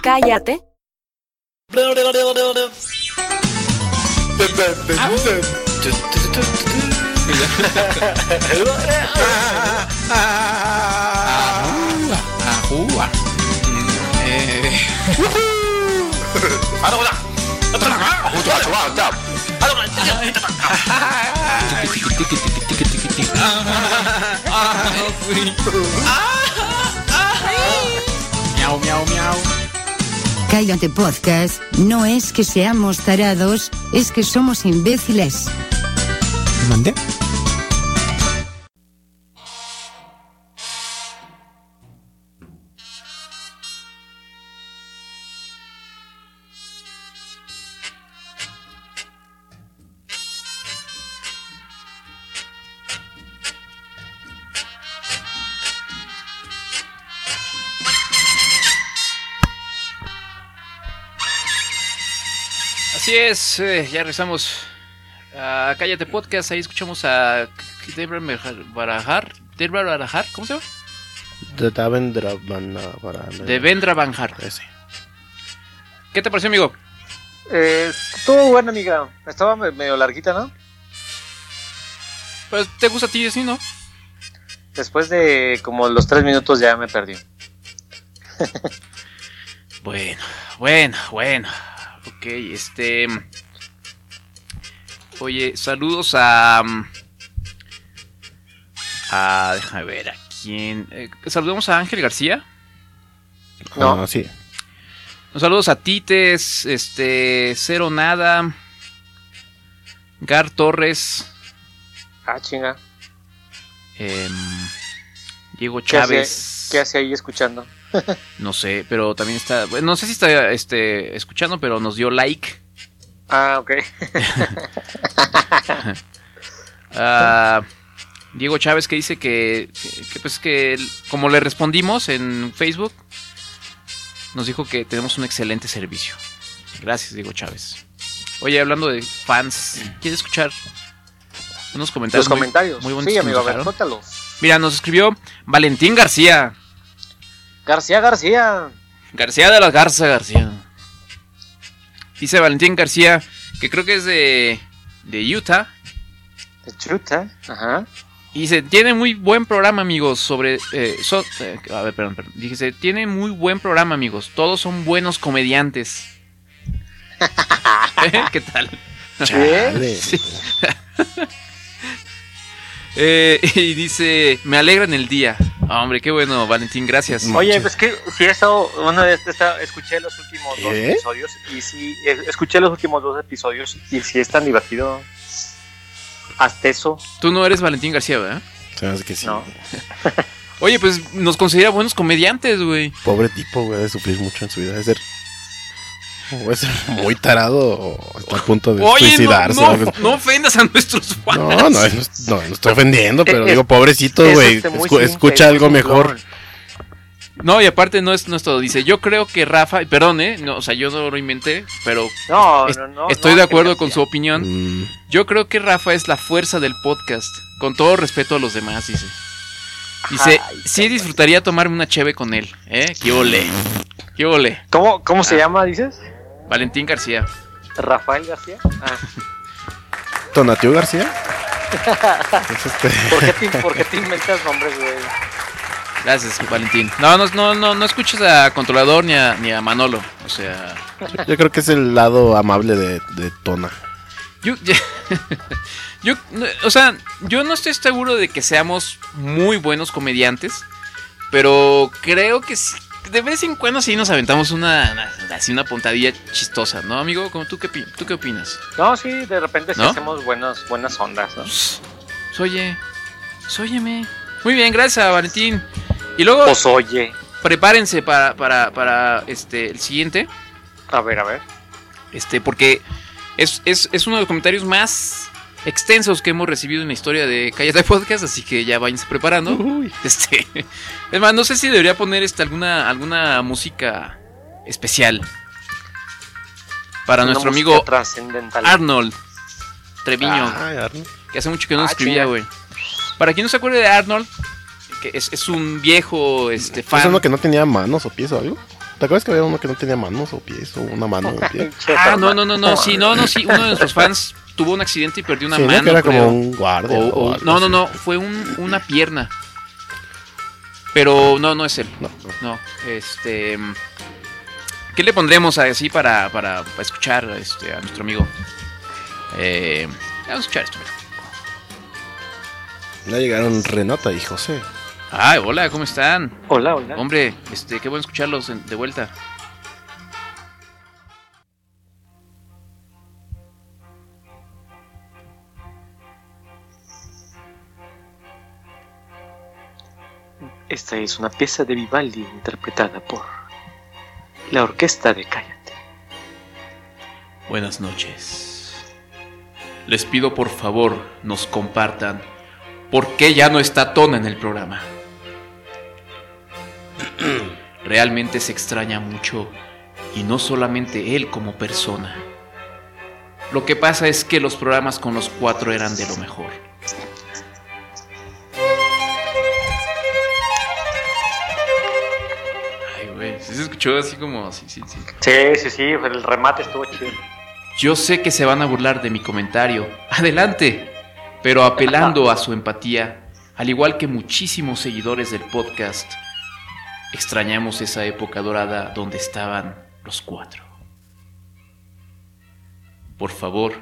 S7: Cállate.
S3: Miau, miau, miau.
S8: Cállate Podcast no es que seamos tarados, es que somos imbéciles.
S3: Así es, eh, ya regresamos a Cállate Podcast. Ahí escuchamos a Debra Barajar. Debra Barajar, ¿cómo se llama?
S4: De
S3: Devendra Banjar.
S4: Ese.
S3: ¿Qué te pareció, amigo?
S5: Eh, estuvo buena, amiga. Estaba me- medio larguita, ¿no?
S3: Pues te gusta a ti así, ¿no?
S5: Después de como los tres minutos ya me perdí.
S3: Bueno, bueno, bueno. Ok, este. Oye, saludos a. A. Déjame ver a quién. eh, saludamos a Ángel García.
S5: No.
S4: Ah, sí.
S3: Un saludos a Tites, este. Cero Nada. Gar Torres.
S5: Ah, chinga.
S3: em, Diego
S5: ¿Qué hace,
S3: Chávez.
S5: ¿Qué hace ahí escuchando?
S3: No sé, pero también está. bueno, No sé si está este, escuchando, pero nos dio like.
S5: Ah, ok.
S3: Ah, Diego Chávez que dice que, pues que como le respondimos en Facebook, nos dijo que tenemos un excelente servicio. Gracias, Diego Chávez. Oye, hablando de fans, ¿quieres escuchar unos comentarios?
S5: Los
S3: muy-
S5: comentarios.
S3: muy bonitos
S5: sí,
S3: nos
S5: amigo, a ver.
S3: Mira, nos escribió Valentín García.
S5: García García.
S3: García de la Garza García. Dice Valentín García, que creo que es de, de Utah.
S5: De chuta. Ajá.
S3: Y dice, tiene muy buen programa, amigos, sobre... eh, so- eh, a ver, perdón, perdón. Dice, tiene muy buen programa, amigos. Todos son buenos comediantes. ¿Eh? ¿Qué tal?
S4: Chale.
S3: Sí. Eh, y dice, me alegran el día. Ah, hombre, qué bueno, Valentín, gracias.
S5: Oye, pues que si eso, una vez esta- escuché los últimos dos episodios y sí, eh, escuché los últimos dos episodios y si es tan divertido. Hasta eso,
S3: Tú no eres Valentín García, ¿verdad?
S4: Hace que sí.
S5: No.
S3: Oye, pues nos considera buenos comediantes, güey.
S4: Pobre tipo, güey, de sufrir mucho en su vida. Debe ser. Puede ser muy tarado o hasta el punto de
S3: Oye, no,
S4: suicidarse.
S3: no, ofendas a nuestros fans.
S4: No, no, no, no, no estoy ofendiendo, pero
S5: Es-
S4: digo, pobrecito,
S5: es
S4: güey.
S5: este,
S4: escu- escucha algo mejor.
S3: No, y aparte no es, no es todo. Dice, yo creo que Rafa, perdón, ¿eh? No, o sea, yo no lo inventé, pero
S5: No,
S3: es-
S5: no, no.
S3: estoy
S5: no,
S3: de acuerdo con su opinión.
S4: Mm,
S3: Yo creo que Rafa es la fuerza del podcast. Con todo respeto a los demás, dice. Dice,
S5: Ay,
S3: sí disfrutaría tomarme una cheve con él, ¿eh? ¿Qué ole? ¿Qué ole?
S5: ¿Cómo, cómo se
S3: Ah.
S5: llama, dices?
S3: Valentín García.
S5: Rafael García. Ah,
S4: ¿Tonatiu García? Es este-
S5: ¿por, qué te, por qué te inventas nombres, güey?
S3: Gracias, Valentín. No, no, no, no, no escuches a Controlador ni a, ni a Manolo. O sea,
S4: Yo creo que es el lado amable de, de Tona.
S3: yo, yo, o sea, yo no estoy seguro de que seamos muy buenos comediantes, pero creo que sí- de vez en cuando sí nos aventamos una, una- así una puntadilla chistosa, ¿no, amigo? ¿Cómo, tú, qué, ¿Tú qué opinas?
S5: No, sí, de repente sí
S3: ¿No?
S5: hacemos buenas, buenas ondas, ¿no?
S3: Soye, sóyeme. Muy bien, gracias, Valentín. Y luego
S5: Pues oye.
S3: prepárense para, para, para este, el siguiente.
S5: A ver, a ver.
S3: Este, porque es, es, es uno de los comentarios más extensos que hemos recibido en la historia de Cállate Podcast, así que ya váyanse preparando. Este, es más, no sé si debería poner este, alguna, alguna música especial para
S5: Una
S3: nuestro amigo. Arnold Treviño,
S4: Ay, Arnold.
S3: que hace mucho que no
S5: Ah,
S3: escribía, güey. Para quien no se acuerde de Arnold, que es, es un viejo este,
S4: ¿Es
S3: fan.
S4: uno que no tenía manos o pies o algo? ¿Te acuerdas que había uno que no tenía manos o pies? O una mano o un pie.
S3: Ah, no, no, no, no, sí, no, no, sí, uno de nuestros fans tuvo un accidente y perdió una
S4: Sí, ¿no?
S3: mano.
S4: que era
S3: creo.
S4: como un guardia.
S3: O-
S4: o
S3: no, no, no, fue un- una pierna. Pero no, no es él.
S4: No.
S3: No, este. ¿Qué le pondremos así para, para, para escuchar este, a nuestro amigo? Eh, vamos a escuchar esto.
S4: Ya llegaron Renata y José.
S3: Ay, hola, ¿cómo están?
S5: Hola, hola.
S3: Hombre, este, qué bueno escucharlos de vuelta.
S5: Esta es una pieza de Vivaldi interpretada por la orquesta de Cállate.
S3: Buenas noches. Les pido por favor nos compartan por qué ya no está Tona en el programa. Realmente se extraña mucho y no solamente él como persona. Lo que pasa es que los programas con los cuatro eran de lo mejor. Ay, güey, sí se escuchó así como... Sí, sí, sí.
S5: Sí, sí, sí, el remate estuvo chido.
S3: Yo sé que se van a burlar de mi comentario. Adelante. Pero apelando a su empatía, al igual que muchísimos seguidores del podcast, extrañamos esa época dorada donde estaban los cuatro. Por favor,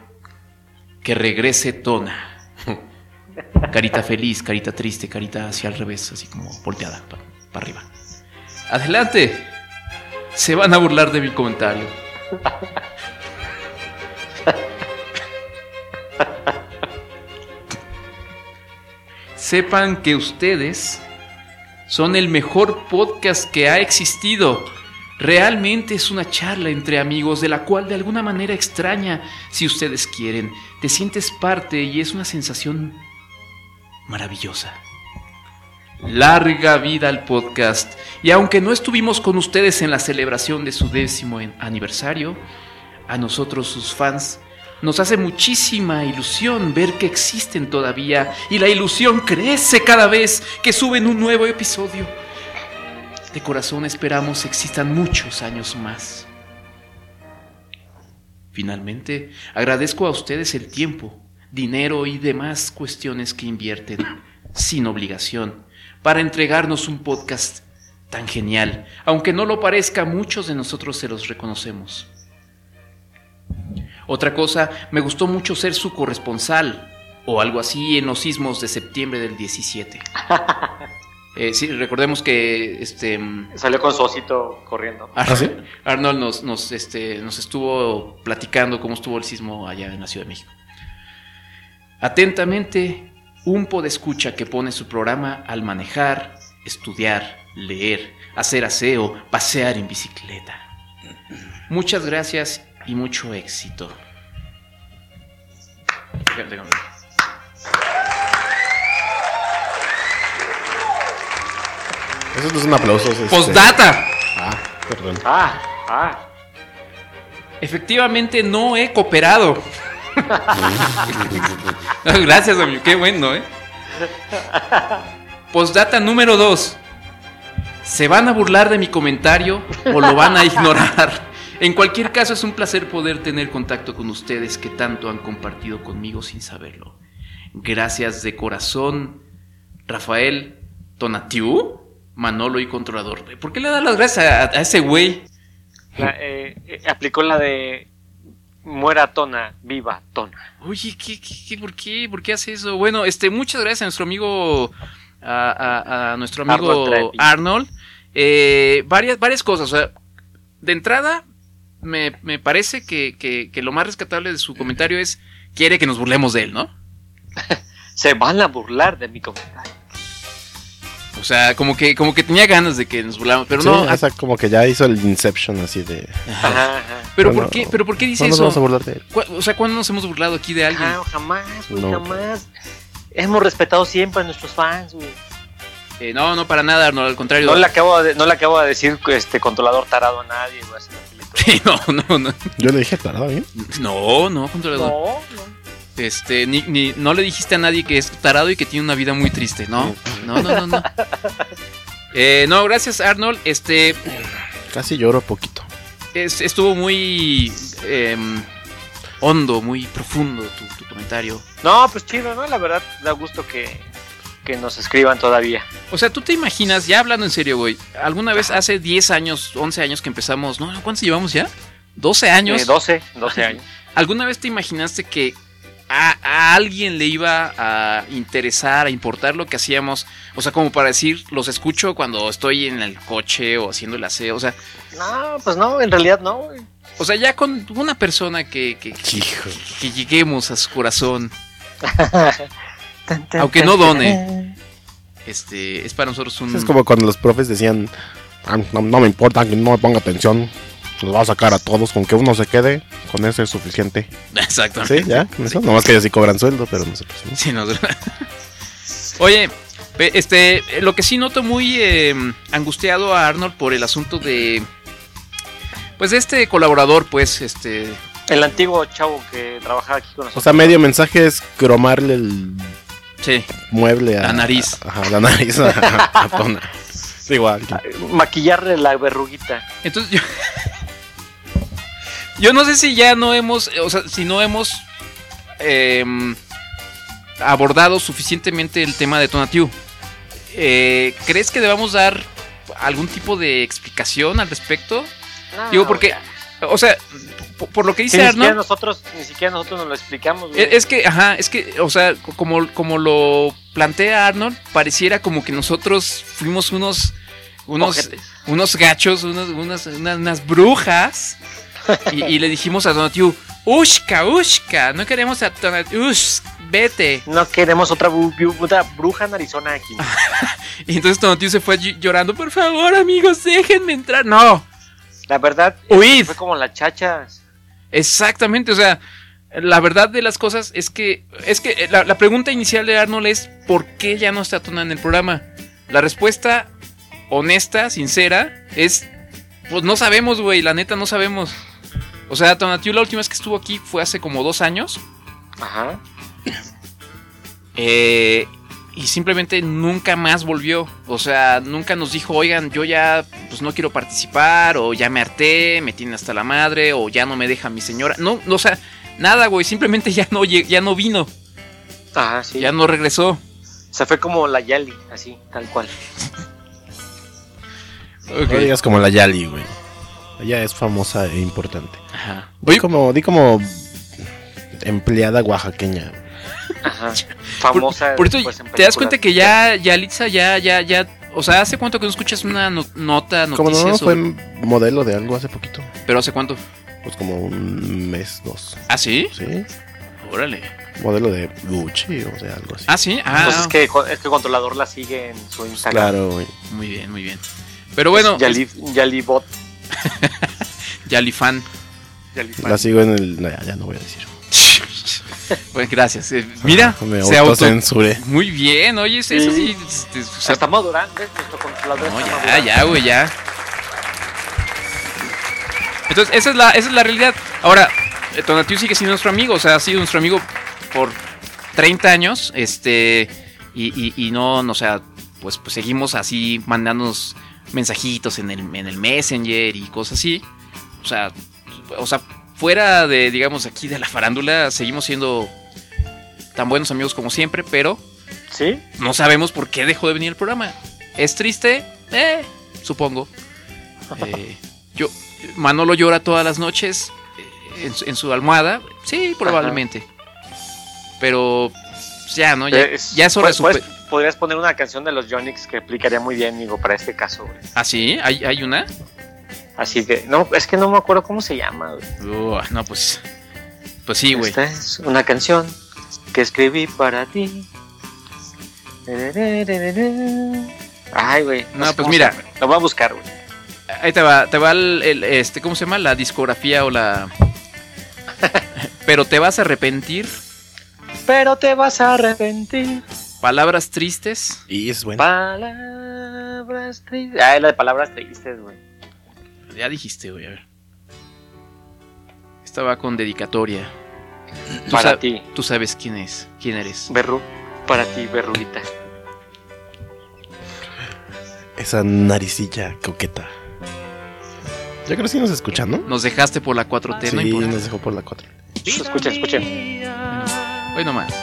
S3: que regrese Tona. Carita feliz, carita triste, carita hacia al revés, así como volteada para arriba. Adelante. Se van a burlar de mi comentario. sepan que ustedes son el mejor podcast que ha existido. Realmente es una charla entre amigos de la cual de alguna manera extraña, si ustedes quieren, te sientes parte y es una sensación maravillosa. Larga vida al podcast y aunque no estuvimos con ustedes en la celebración de su décimo aniversario, a nosotros sus fans nos hace muchísima ilusión ver que existen todavía y la ilusión crece cada vez que suben un nuevo episodio. De corazón esperamos existan muchos años más. Finalmente, agradezco a ustedes el tiempo, dinero y demás cuestiones que invierten sin obligación para entregarnos un podcast tan genial. Aunque no lo parezca, muchos de nosotros se los reconocemos. Otra cosa, me gustó mucho ser su corresponsal o algo así en los sismos de septiembre del 17. Eh, sí, recordemos que este
S5: Salió con su osito corriendo.
S3: Ar-
S4: ¿Ah, sí?
S3: Arnold nos, nos, este, nos estuvo platicando cómo estuvo el sismo allá en la Ciudad de México. Atentamente, un podescucha que pone su programa al manejar, estudiar, leer, hacer aseo, pasear en bicicleta. Muchas gracias y mucho éxito. Déjame-
S4: Esos no son aplausos. este.
S3: Postdata.
S4: Ah, perdón.
S5: Ah, ah.
S3: Efectivamente no he cooperado. Gracias, amigo. Qué bueno, ¿eh? Postdata número 2. ¿Se van a burlar de mi comentario o lo van a ignorar? En cualquier caso, es un placer poder tener contacto con ustedes que tanto han compartido conmigo sin saberlo. Gracias de corazón, Rafael Tonatiu, Manolo y Controlador. ¿Por qué le das las gracias a, a ese güey?
S5: La, eh, eh, aplicó la de muera tona, viva tona.
S3: Oye, ¿qué, qué, qué- por qué? ¿Por qué hace eso? Bueno, este, muchas gracias a nuestro amigo, a, a- a nuestro amigo
S5: Arnold.
S3: Eh, varias, varias cosas. O sea, de entrada, me, me parece que, que- que lo más rescatable de su comentario es quiere que nos burlemos de él, ¿no?
S5: Se van a burlar de mi comentario.
S3: O sea, como que, como que tenía ganas de que nos burláramos, pero
S4: Sí,
S3: no.
S4: o sea, como que ya hizo el Inception así de.
S3: Ajá.
S5: Ajá.
S3: Pero
S4: Bueno,
S3: por qué, pero por qué dice
S4: No nos
S3: eso?
S4: vamos a burlar de él.
S3: O sea, ¿cuándo nos hemos burlado aquí de alguien?
S5: Ajá, jamás, güey,
S4: No.
S5: jamás. Hemos respetado siempre a nuestros fans, güey.
S3: Eh, no, no para nada, Arnold, al contrario.
S5: No le acabo de, no le acabo de decir este controlador tarado a nadie, güey.
S3: Sí, no, no, no.
S4: Yo le dije tarado, ¿eh?
S3: No, no, controlador.
S5: No, no.
S3: Este, ni, ni- no le dijiste a nadie que es tarado y que tiene una vida muy triste, ¿no? No, no, no, no. Eh, no, gracias Arnold. Este,
S4: Casi lloro poquito.
S3: Es- estuvo muy em, hondo, muy profundo tu, tu comentario.
S5: No, pues chido, ¿no? La verdad, da gusto que, que nos escriban todavía.
S3: O sea, tú te imaginas, ya hablando en serio, güey, alguna vez hace 10 años, 11 años que empezamos, no, ¿cuántos llevamos ya? 12 años.
S5: Eh, 12, 12 años.
S3: ¿Alguna vez te imaginaste que a, a alguien le iba a interesar, a importar lo que hacíamos? O sea, como para decir, los escucho cuando estoy en el coche o haciendo el aseo. O sea,
S5: No, pues no, en realidad no, güey.
S3: o sea ya con una persona que, que,
S4: Hijo.
S3: que lleguemos a su corazón, Aunque no done. este, es para nosotros un...
S4: Es como cuando los profes decían, "Ah, no, no me importa que no me ponga atención, los va a sacar a todos, con que uno se quede, con eso es suficiente.
S3: Exactamente.
S4: ¿Sí? ¿Ya? ¿Con eso? Nomás que ellos sí cobran sueldo, pero nosotros no.
S3: Sí, nos- Oye, este, lo que sí noto muy eh, angustiado a Arnold por el asunto de, pues de este colaborador, pues, este,
S5: El antiguo chavo que trabajaba aquí con
S4: O
S5: nosotros.
S4: sea, medio mensaje es cromarle el
S3: sí,
S4: mueble a
S3: La nariz.
S4: Ajá, la nariz a, a Tona. Igual.
S5: Maquillarle la verruguita.
S3: entonces yo, yo no sé si ya no hemos, o sea, si no hemos em, abordado suficientemente el tema de Tonatiu. Eh, ¿Crees que debamos dar algún tipo de explicación al respecto?
S5: No,
S3: Digo, porque,
S5: ya.
S3: O sea, por, por lo que
S5: Sí,
S3: dice
S5: ni siquiera
S3: Arnold,
S5: nosotros, ni siquiera nosotros nos lo explicamos. güey.
S3: es, es que, ajá, es que, o sea, co- como, como lo plantea Arnold, pareciera como que nosotros fuimos unos, unos,
S5: Ojetes.
S3: unos gachos, unos, unas, unas, unas brujas, y, y le dijimos a Donatiu, Ushka, Ushka, no queremos a Donatiu, Ush, vete.
S5: No queremos otra, bu- otra bruja narizona aquí.
S3: Y entonces Donatiu se fue ll- llorando, por favor, amigos, déjenme entrar. No,
S5: La verdad,
S3: Huid.
S5: fue como las chachas.
S3: Exactamente, o sea, la verdad de las cosas es que es que eh, la, la pregunta inicial de Arnold es ¿por qué ya no está Tona en el programa? La respuesta honesta, sincera, es pues no sabemos, güey, la neta no sabemos. O sea, Tonatiu la última vez que estuvo aquí fue hace como dos años.
S5: Ajá.
S3: eh, y simplemente nunca más volvió. O sea, nunca nos dijo, oigan, yo ya pues no quiero participar, o ya me harté, me tiene hasta la madre, o ya no me deja mi señora. No, no, o sea, nada, güey, simplemente ya no, ya no vino,
S5: Ajá, sí.
S3: ya no regresó.
S5: O sea, fue como la Yali, así, tal cual.
S3: Ok.
S4: No digas como la Yali, güey. Ella es famosa e importante.
S3: Ajá.
S4: Di como, di como empleada oaxaqueña.
S5: Ajá. Famosa.
S3: por eso, ¿te das cuenta que ya, ya Litza, ya, ya, ya, o sea, ¿hace cuánto que no escuchas una no- nota,
S4: Como no,
S3: noticias?
S4: fue modelo de algo hace poquito.
S3: ¿Pero hace cuánto?
S4: Pues como un mes, dos.
S3: ¿Ah, sí?
S4: ¿Sí?
S3: Órale.
S4: Modelo de Gucci o sea, algo así.
S3: ¿Ah, sí? Ah,
S5: Pues es que, es que Controlador la sigue en su Instagram.
S4: Claro, güey.
S3: muy bien, muy bien. Pero bueno,
S5: Yali, Yali Bot.
S3: Yalifan.
S5: Yali fan.
S4: La sigo en el. no, ya, ya no voy a decir.
S3: Pues gracias. Eh, mira,
S4: Me
S3: se auto...
S4: autocensuré.
S3: Muy bien, oye, eso sí.
S5: Sí.
S3: este, o
S5: sea, está madurando, ¿ves? Nuestro controlador
S3: no,
S5: está
S3: ya, ya, güey, ya. Entonces, esa es la, esa es la realidad. Ahora, eh, Tonatiu sigue siendo nuestro amigo, o sea, ha sido nuestro amigo por 30 años, este, y, y, y no, no, o sea, pues, pues seguimos así mandándonos mensajitos en el, en el Messenger y cosas así. O sea, o sea, fuera de, digamos, aquí de la farándula, seguimos siendo tan buenos amigos como siempre, pero
S5: ¿Sí?
S3: no sabemos por qué dejó de venir el programa. ¿Es triste? Eh, supongo. Eh, yo, Manolo llora todas las noches eh, en, su- en su almohada. Sí, probablemente. Pero ya, ¿no? Ya,
S5: Es-
S3: ya es hora de
S5: Podrías poner una canción de los Jonix que aplicaría muy bien, digo, para este caso, güey.
S3: ¿Ah, sí? ¿Hay, hay una?
S5: Así que, no, es que no me acuerdo cómo se llama, güey.
S3: Uh, no, pues... Pues sí, güey.
S5: Esta es una canción que escribí para ti. Ay, güey.
S3: No,
S5: sé
S3: pues mira.
S5: Lo voy a buscar, güey.
S3: Ahí te va, te va el, el, este, ¿cómo se llama? La discografía o la... Pero te vas a arrepentir.
S5: Pero te vas a arrepentir.
S3: Palabras tristes.
S4: Y es bueno.
S5: Palabras tristes. Ah, la de palabras tristes, güey.
S3: Ya dijiste, güey, a ver. Esta va con dedicatoria. Tú
S5: Para ti,
S3: Tú sabes quién es, quién eres.
S5: Berru. Para ti, Berruguita.
S4: Esa naricilla coqueta. Yo creo que sí nos escuchan, ¿no?
S3: Nos dejaste por la 4T, no
S4: Sí,
S3: importa.
S4: nos dejó por la 4.
S5: Escuchen, escuchen.
S3: Hoy nomás.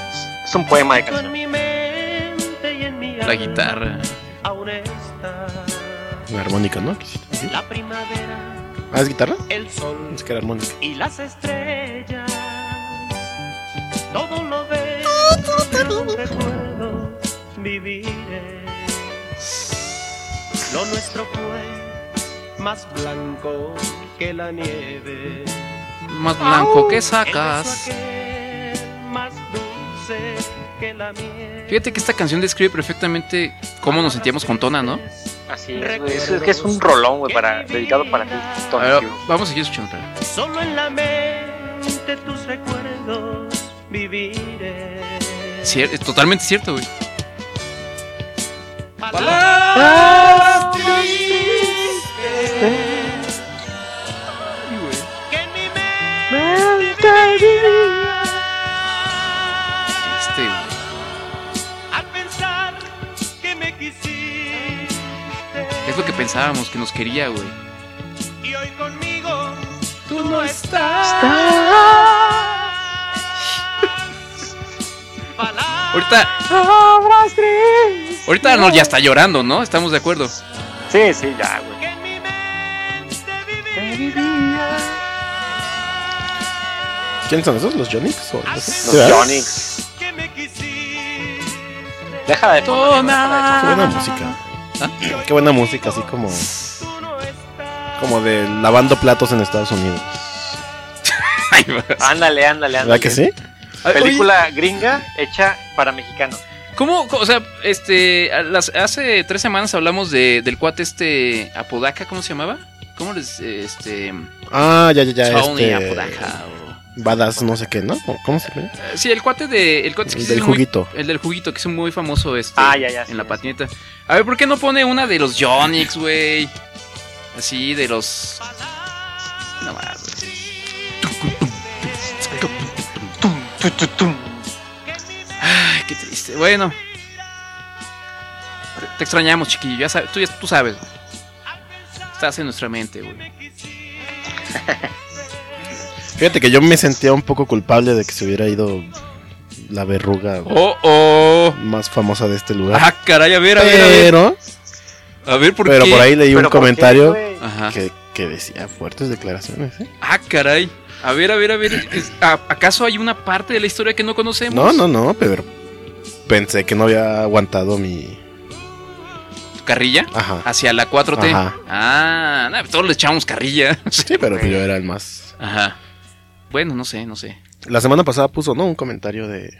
S5: Es un poema de canción.
S3: La guitarra.
S4: La armónica, ¿no? Decir.
S7: La primavera,
S4: Ah, ¿es guitarra?
S7: el sol
S4: Es que era armónica.
S7: y las estrellas. Todo lo un recuerdo viviré. Lo nuestro fue más blanco que la nieve.
S3: Más blanco que sacas.
S7: más dulce que la miel.
S3: Fíjate que esta canción describe perfectamente cómo nos sentíamos con Tona, ¿no?
S5: Así es, güey. Es, es que es un rolón, güey, para, dedicado para ti.
S3: Ver, vamos a seguir escuchando.
S7: Solo en la mente tus recuerdos viviré.
S3: Cier- es totalmente cierto, güey. Pensábamos, que nos quería, güey.
S7: Y hoy conmigo tú no estás.
S3: Ahorita, ahorita Arnold ya está llorando, ¿no? Estamos de acuerdo.
S5: Sí, sí, ya, güey.
S4: ¿Quiénes son esos? ¿Los Jonix?
S5: Los. Jonix. Deja de.
S4: Qué buena música. Qué buena música, así como, como de lavando platos en Estados Unidos.
S3: Ay, vas.
S5: Ándale, ándale, ándale.
S4: ¿Verdad que sí?
S3: Oye,
S5: Película gringa hecha para mexicanos.
S3: ¿Cómo, o sea, este, las- hace tres semanas hablamos de, del cuate este Apodaca, ¿cómo se llamaba? ¿Cómo les, este,
S4: Ah, ya, ya, ya.
S3: Tony
S4: Este,
S3: Apodaca? o-
S4: Badass, no sé qué, ¿no? ¿O ¿Cómo se llama?
S3: Eh, Sí, el cuate de, el cuate
S4: El del
S3: muy-
S4: juguito.
S3: el del juguito, que es muy famoso este,
S5: Ah, ya, ya, sí,
S3: en la patineta. A ver, ¿por qué no pone una de los Jonix, güey? Así, de los... No más, güey. Ay, qué triste. Bueno. Te extrañamos, chiquillo. Ya sabes, tú, ya- tú sabes. Estás en nuestra mente, güey.
S4: Fíjate que yo me sentía un poco culpable de que se hubiera ido la verruga
S3: Oh, oh.
S4: más famosa de este lugar.
S3: Ah, caray, a ver, a ver, a ver.
S4: pero,
S3: A ver, ¿por
S4: pero
S3: qué?
S4: por ahí leí un
S5: Pero ¿por qué,
S4: comentario que, que decía fuertes declaraciones. ¿eh?
S3: Ah, caray. A ver, a ver, a ver. es- ¿a- ¿Acaso hay una parte de la historia que no conocemos?
S4: No, no, no, pero pensé que no había aguantado mi...
S3: ¿Carrilla?
S4: Ajá.
S3: Hacia la 4T.
S4: Ajá.
S3: Ah, nah, todos le echamos carrilla.
S4: Sí, pero pues yo era el más...
S3: Ajá. Bueno, no sé, no sé.
S4: La semana pasada puso, ¿no? Un comentario de...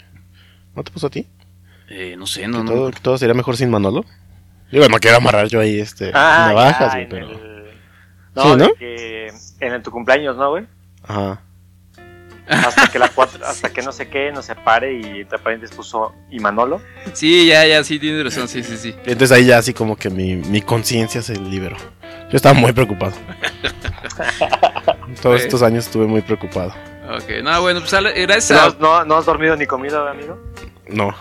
S4: ¿No te puso a ti?
S3: Eh, no sé, no,
S4: que,
S3: no.
S4: todo, que todo sería mejor sin Manolo. Digo, no quiero amarrar yo ahí este
S5: Ah,
S4: navajas,
S5: ya,
S4: güey,
S5: en
S4: pero...
S5: el- No,
S4: Sí, ¿no?
S5: que en el tu cumpleaños, ¿no, güey?
S4: Ajá.
S5: Hasta que la cuatro, hasta que no sé qué, nos separe y de repente puso y Manolo.
S3: Sí, ya, ya, sí, tienes razón, sí, sí, sí.
S4: Entonces ahí ya así como que mi, mi conciencia se liberó. Yo estaba muy preocupado. Todos
S3: Sí.
S4: estos años estuve muy preocupado.
S3: Ok, no, bueno, pues gracias a,
S5: ¿No, no, no has dormido ni comido, amigo?
S4: No.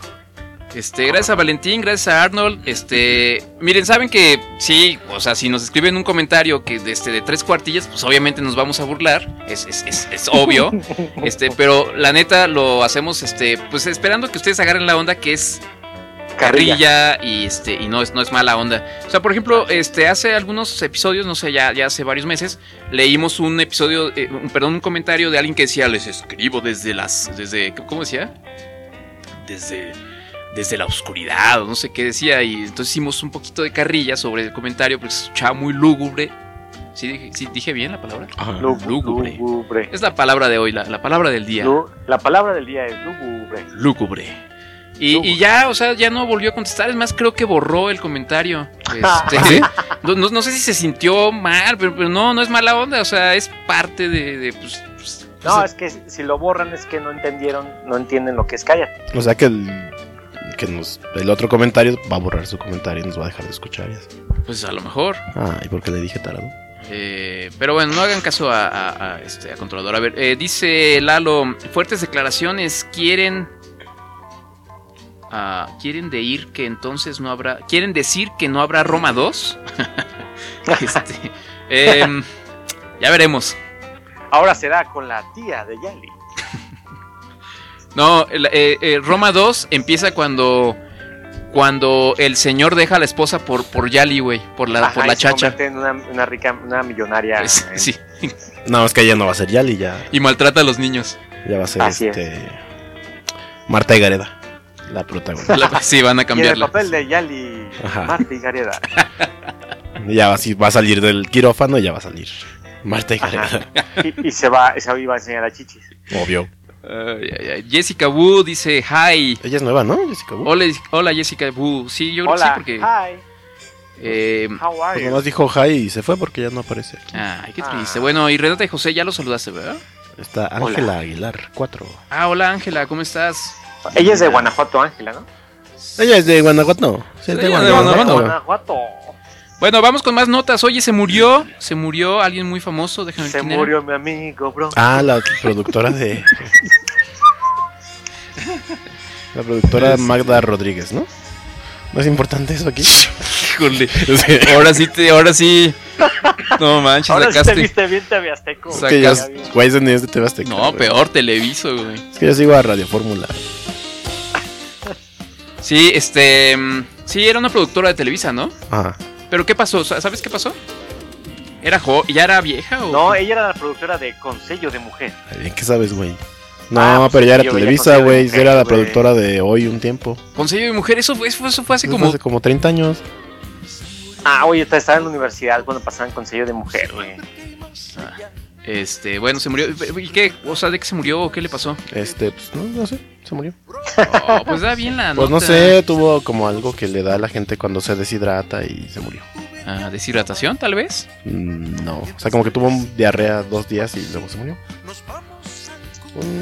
S3: este, gracias a Valentín, gracias a Arnold. Este, miren, saben que sí, o sea, si nos escriben un comentario que de, este, de tres cuartillas, pues obviamente nos vamos a burlar. Es, es, es, es obvio. este, pero la neta lo hacemos, este, pues esperando que ustedes agarren la onda que es carrilla y este y no es no es mala onda. O sea, por ejemplo, este hace algunos episodios, no sé, ya, ya hace varios meses, leímos un episodio, eh, un- perdón, un comentario de alguien que decía, les escribo desde las, desde, ¿cómo decía? Desde, desde la oscuridad, o no sé qué decía, y entonces hicimos un poquito de carrilla sobre el comentario, porque se escuchaba muy lúgubre. ¿Sí dije, sí dije bien la palabra?
S5: Lu-
S3: Lúgubre.
S5: Lúgubre.
S3: Es la palabra de hoy, la, la palabra del día.
S5: Lu- La palabra del día es lúgubre.
S3: lúgubre. Y, y ya, o sea, ya no volvió a contestar. Es más, creo que borró el comentario. Este,
S4: ¿Ah, sí?
S3: no, no- no sé si se sintió mal, pero, pero no, no es mala onda. O sea, es parte de. de, pues, pues,
S5: No,
S3: pues,
S5: es que si lo borran es que no entendieron, no entienden lo que es cállate.
S4: O sea que el, que nos, el otro comentario va a borrar su comentario y nos va a dejar de escuchar. y así.
S3: pues a lo mejor.
S4: Ah, ¿y por qué le dije tarado?
S3: Eh, pero bueno, no hagan caso a, a- a este, a controlador. A ver, eh, dice Lalo: fuertes declaraciones. Quieren. Ah, quieren de ir que entonces no habrá. ¿Quieren decir que no habrá Roma 2? este, em, Ya veremos.
S5: Ahora será con la tía de Yali.
S3: No, eh, eh, Roma 2 empieza cuando cuando el señor deja a la esposa por, por Yali, güey, por la,
S5: Ajá,
S3: por la
S5: se
S3: chacha.
S5: convierte en una, una rica, una millonaria. En-
S3: sí,
S4: No, es que ya no va a ser Yali, ya,
S3: y maltrata a los niños.
S4: ya va a ser
S5: Así es.
S4: este. Marta y Gareda, la protagonista.
S3: La- sí, van a
S5: Y en el
S3: cambiarla.
S5: papel de Yali. Marta y Gareda.
S4: ya va, sí, va a salir del quirófano y ya va a salir. Marta y. Gareda,
S5: Y, y se va, se iba a enseñar a chichis.
S4: obvio.
S3: Ay. Jessica Wu dice hi.
S4: Ella es nueva, ¿no? Jessica Wu.
S3: Hola, hola Jessica Wu. Sí, yo creo que sí,
S5: Hola,
S3: porque.
S5: hi,
S3: eh,
S5: how are
S4: Pues
S5: you?
S4: nomás dijo hi y se fue porque ya no aparece.
S3: ay, qué
S5: Ah.
S3: triste. Bueno, y Renata y José ya lo saludaste, ¿verdad?
S4: Está Ángela Aguilar, 4.
S3: Ah, hola Ángela, ¿cómo estás?
S5: Ella es de Guanajuato, Ángela, ¿no?
S4: Ella es de Guanajuato. Sí, es de Guanajuato.
S3: Bueno, vamos con más notas. Oye, se murió, se murió alguien muy famoso, déjame
S5: Se murió mi amigo, bro.
S4: Ah, la productora de. La productora Magda Rodríguez, ¿no? ¿No es importante eso aquí?
S3: Híjole.
S4: Sí.
S3: Ahora sí te, ahora sí. No manches,
S5: Ahora sí te
S3: sacaste.
S5: viste bien, te Azteco.
S3: Saca-
S4: que ya,
S5: Ya vi.
S4: güey, ese ni es de TV Azteca,
S3: No, peor, Televiso, güey.
S4: Es que yo sigo a Radio Fórmula.
S3: Sí, este. mm, Sí, era una productora de Televisa, ¿no?
S4: Ajá.
S3: Pero ¿qué pasó? Sa- ¿Sabes qué pasó? ¿Era jo ¿Ya era vieja o.?
S5: No, ella era la productora de Consejo de Mujer.
S4: Bien, ¿Qué sabes, güey? No,
S5: Ah, pues
S4: pero ya era Televisa, güey. Era la productora de hoy un tiempo.
S3: Consejo de Mujer, eso fue, eso fue, eso fue hace
S4: Eso
S3: como.
S4: hace como 30 años.
S5: Ah, oye, estaba en la universidad cuando pasaban Consejo de Mujer, güey.
S3: Este, bueno, se murió. ¿Y qué? O sea, ¿de qué se murió o qué le pasó?
S4: Este, pues no, no sé, se murió.
S3: Oh, pues da bien la
S4: Pues no
S3: nota.
S4: sé, tuvo como algo que le da a la gente cuando se deshidrata y se murió.
S3: Ah, deshidratación, tal vez.
S4: Mm, No, o sea, como que tuvo un diarrea dos días y luego se murió.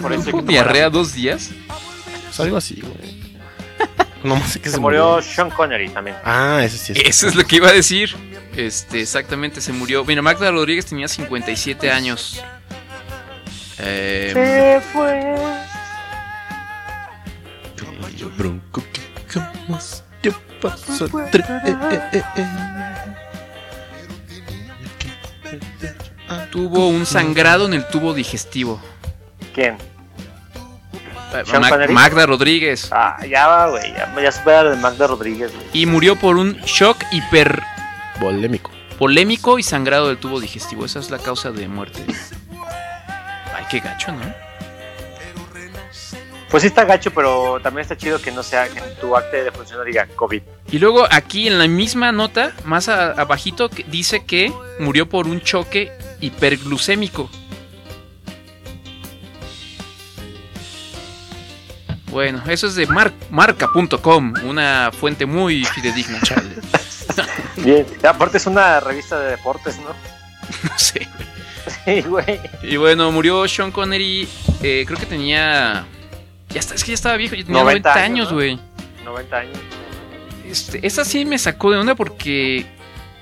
S5: Por eso
S3: ¿Tuvo diarrea dos días?
S4: pues algo así, güey. No más sé que
S5: Se murió Sean Connery también.
S4: Ah, ese sí es.
S3: Eso es lo que iba a decir. Este, exactamente, se murió. Mira, Magda Rodríguez tenía 57 años. Eh,
S5: Se fue.
S4: Bronco que jamás te pasaré.
S3: tuvo un sangrado en el tubo digestivo.
S5: ¿Quién? ¿Sean
S3: Ma-
S5: Connery?
S3: Magda Rodríguez.
S5: Ah, ya va, güey. Ya, ya supera lo de Magda Rodríguez, güey.
S3: Y murió por un shock hiper
S4: Polémico.
S3: polémico y sangrado del tubo digestivo. Esa es la causa de muerte. Ay, qué gacho, ¿no?
S5: Pues sí está gacho, pero también está chido que no sea que en tu acta de defunción no diga COVID.
S3: Y luego aquí en la misma nota, más a- abajito, que dice que murió por un choque hiperglucémico. Bueno, eso es de mar- marca.com, una fuente muy fidedigna. Chale.
S5: Bien. Aparte es una revista de deportes, ¿no?
S3: No sé.
S5: Sí, güey.
S3: Y bueno, murió Sean Connery, eh, creo que tenía... Ya está, es que ya estaba viejo, ya tenía 90,
S5: 90 años,
S3: años,
S5: ¿no?
S3: güey.
S5: 90 años.
S3: Este, esa sí me sacó de onda porque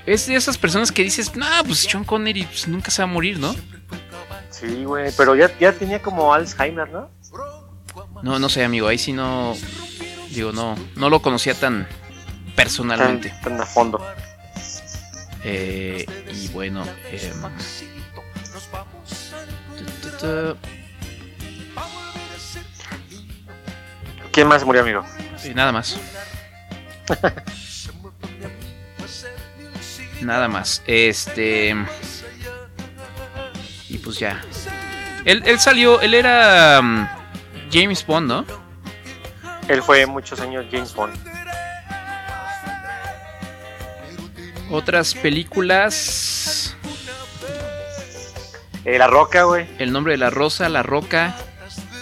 S3: es de esas personas que dices, nah, pues Sean Connery pues, nunca se va a morir, ¿no?
S5: Sí, güey. Pero ya, ya tenía como Alzheimer, ¿no?
S3: No, no sé, amigo, ahí sí no. Digo, no, no lo conocía tan personalmente.
S5: Tan, tan a fondo.
S3: Eh, y bueno, tu,
S5: ¿Quién más murió, amigo?
S3: y nada más. Nada más. Este. Y pues ya. Él, él salió, él era mm, James Bond, ¿no?
S5: Él fue muchos años James Bond.
S3: Otras películas.
S5: Eh, la Roca, güey.
S3: El nombre de la rosa, La Roca,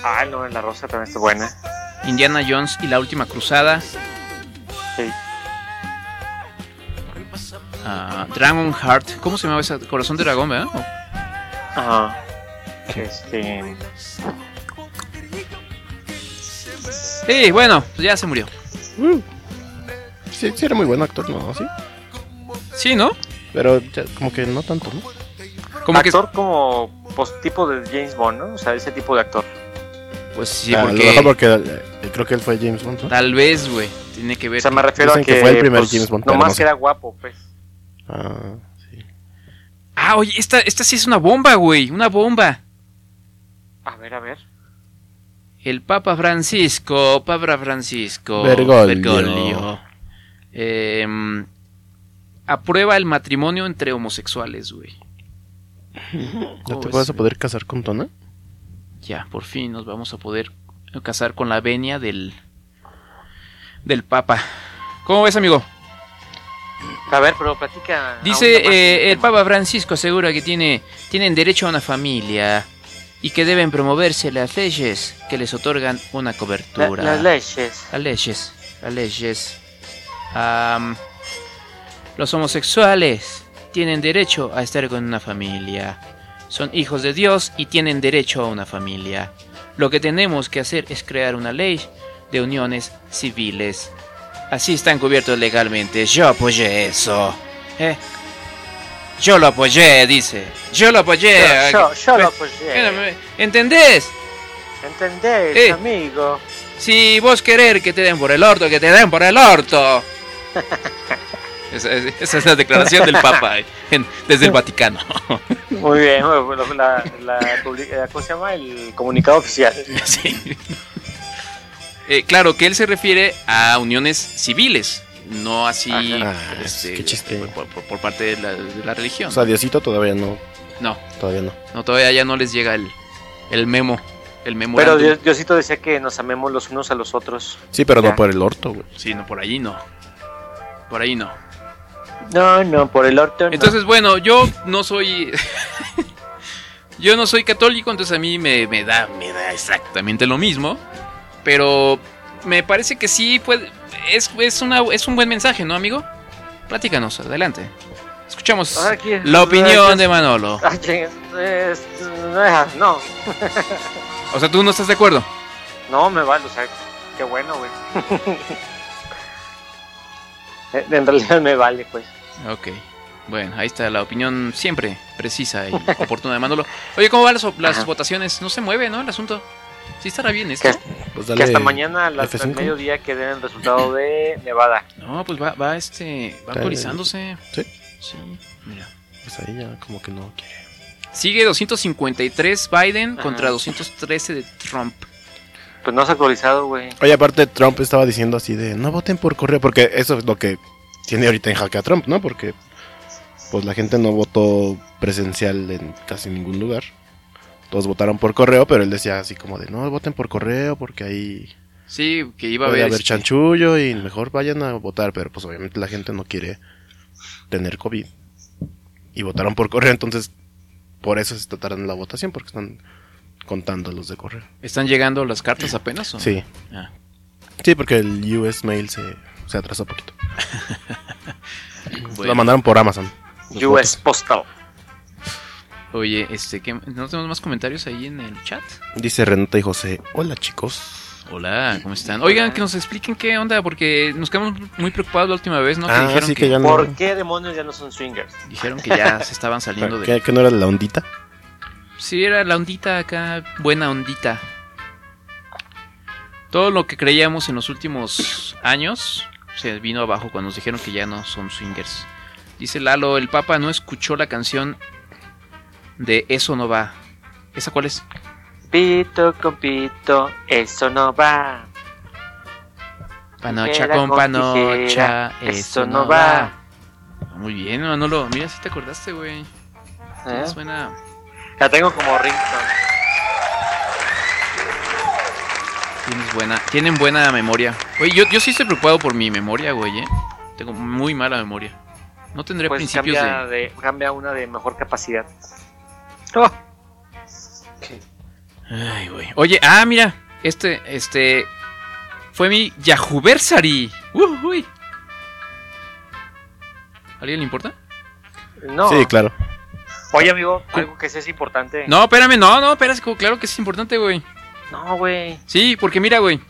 S5: Ah, no, la Rosa también está buena.
S3: Indiana Jones y la última cruzada.
S5: Sí.
S3: ah, Dragon Heart. ¿Cómo se llamaba esa? Corazón de dragón, ¿verdad?
S5: Ajá. Este.
S3: Sí, bueno, pues ya se murió.
S4: Sí, sí, era muy buen actor, ¿no? Sí.
S3: Sí, ¿no?
S4: Pero ya, como que no tanto, ¿no?
S3: Como que.
S5: actor como pues, tipo de James Bond, ¿no? O sea, ese tipo de actor.
S3: Pues sí,
S4: Ah, a lo
S3: porque.
S4: porque eh, creo que él fue James Bond, ¿no?
S3: Tal vez, güey. Tiene que ver.
S5: O sea, me refiero
S4: Dicen
S5: a que,
S4: que fue el primer
S5: pues,
S4: James Bond,
S5: nomás que era guapo, pues.
S4: Ah, sí.
S3: Ah, oye, esta, esta sí es una bomba, güey. Una bomba.
S5: A ver, a ver.
S3: El Papa Francisco, Papa Francisco
S4: Bergoglio.
S3: em, aprueba el matrimonio entre homosexuales, güey.
S4: ¿Ya
S3: ¿Cómo
S4: te vas a poder casar con Tona?
S3: Ya, por fin nos vamos a poder casar con la venia del del Papa. ¿Cómo ves, amigo?
S5: A ver, pero platica.
S3: Dice eh, el. Papa Francisco asegura que tiene, tienen derecho a una familia y que deben promoverse las leyes que les otorgan una
S5: La-
S3: cobertura.
S5: las leyes.
S3: Las leyes, las leyes. Los homosexuales tienen derecho a estar con una familia. Son hijos de Dios y tienen derecho a una familia. Lo que tenemos que hacer es crear una ley de uniones civiles. Así están cubiertos legalmente. Yo apoyé eso. ¿eh? Yo lo apoyé, dice. Yo lo apoyé.
S5: Yo, yo, yo lo apoyé.
S3: ¿Entendés?
S5: ¿Entendés,
S3: Eh.
S5: amigo?
S3: Si vos querer que te den por el orto, que te den por el orto. Esa, es- esa es la declaración del Papa eh, en- desde el Vaticano.
S5: Muy bien, la, la, eh, ¿cómo se llama? El comunicado oficial.
S3: Sí. Eh, claro que él se refiere a uniones civiles, no así
S4: Ajá.
S3: este,
S4: Ah, qué chiste.
S3: Por, por- por parte de la, de la religión.
S4: O sea, Diosito todavía no.
S3: no,
S4: Todavía no.
S3: no, todavía ya no les llega el, el memo. El memo.
S5: Pero Dios- Diosito decía que nos amemos los unos a los otros.
S4: Sí, pero
S5: Ya.
S4: no por el orto, güey.
S3: Sí, no, por ahí no. Por ahí no.
S5: No, no, por el orto. no.
S3: Entonces, bueno, yo no soy. yo no soy católico, entonces a mí me, me da, me da exactamente lo mismo. Pero me parece que sí puede. Es, es, una, es un buen mensaje, ¿no, amigo? Platícanos, adelante. Escuchamos
S5: Ah, aquí-
S3: la opinión de Manolo.
S5: Ah, es- no,
S3: O sea, tú no estás de acuerdo.
S5: no me vale, o sea, qué bueno, güey. en realidad me vale, pues.
S3: Ok. Bueno, ahí está la opinión siempre precisa y oportuna de Manolo. Oye, ¿cómo van las, las votaciones? No se mueve, ¿no? El asunto. Sí estará bien esto.
S5: Que,
S4: Pues
S5: que hasta mañana a las,
S4: F5.
S5: al mediodía que den el resultado de Nevada.
S3: No, pues va, va este. Va
S4: Dale.
S3: actualizándose.
S4: Sí.
S3: Sí, mira.
S4: Pues ahí ya como que no quiere.
S3: Sigue 253 Biden
S5: Ajá.
S3: contra 213 de Trump.
S5: Pues no se ha actualizado, güey.
S4: Oye, aparte Trump estaba diciendo así de no voten por correo, porque eso es lo que tiene ahorita en jaque a Trump, ¿no? Porque pues la gente no votó presencial en casi ningún lugar. Todos votaron por correo, pero él decía así como de no voten por correo porque ahí
S3: Sí, que iba a haber.
S4: haber
S3: este,
S4: chanchullo y mejor vayan a votar, pero pues obviamente la gente no quiere tener COVID. Y votaron por correo, entonces por eso se tardando la votación, porque están contando los de correo.
S3: ¿Están llegando las cartas apenas? o?
S4: Sí.
S3: Ah.
S4: Sí, porque el US Mail se, se atrasó poquito.
S3: Bueno.
S4: Lo mandaron por Amazon.
S5: US
S4: votos.
S5: Postal.
S3: Oye, este, ¿qué, ¿no tenemos más comentarios ahí en el chat?
S4: Dice Renata y José, hola chicos.
S3: Hola, ¿cómo están? Oigan, que nos expliquen qué onda, porque nos quedamos muy preocupados la última vez, ¿no? Que
S4: ah,
S3: dijeron
S4: sí
S3: que,
S4: que ya no...
S5: ¿Por qué demonios ya no son swingers?
S3: dijeron que ya se estaban saliendo de...
S4: ¿Qué, que no era la ondita?
S3: Sí, era la ondita acá, buena ondita. Todo lo que creíamos en los últimos años se vino abajo cuando nos dijeron que ya no son swingers. Dice Lalo, el Papa no escuchó la canción de Eso no va. ¿Esa cuál es?
S5: Pito con pito, eso no va.
S3: Panocha
S5: Tijera
S3: con panocha, eso no va. Muy bien, Manolo. Mira si te acordaste, güey.
S5: ¿Eh?
S3: Suena...
S5: La tengo como ringtone.
S3: Tienes buena, tienen buena memoria. Oye, yo, yo sí estoy preocupado por mi memoria, güey, ¿eh? Tengo muy mala memoria. No tendré
S5: Pues
S3: principios
S5: cambia,
S3: de...
S5: de... cambia una de mejor capacidad. Oh,
S3: Ay, güey. Oye, ah, mira. Este, este... Fue mi Yahooversary. Uh, uy. ¿A alguien le importa?
S5: no.
S4: Sí, claro.
S5: Oye, amigo, algo que sí es importante.
S3: No, espérame, no, no, espérate, claro que es importante, güey.
S5: No, güey.
S3: Sí, porque mira, güey.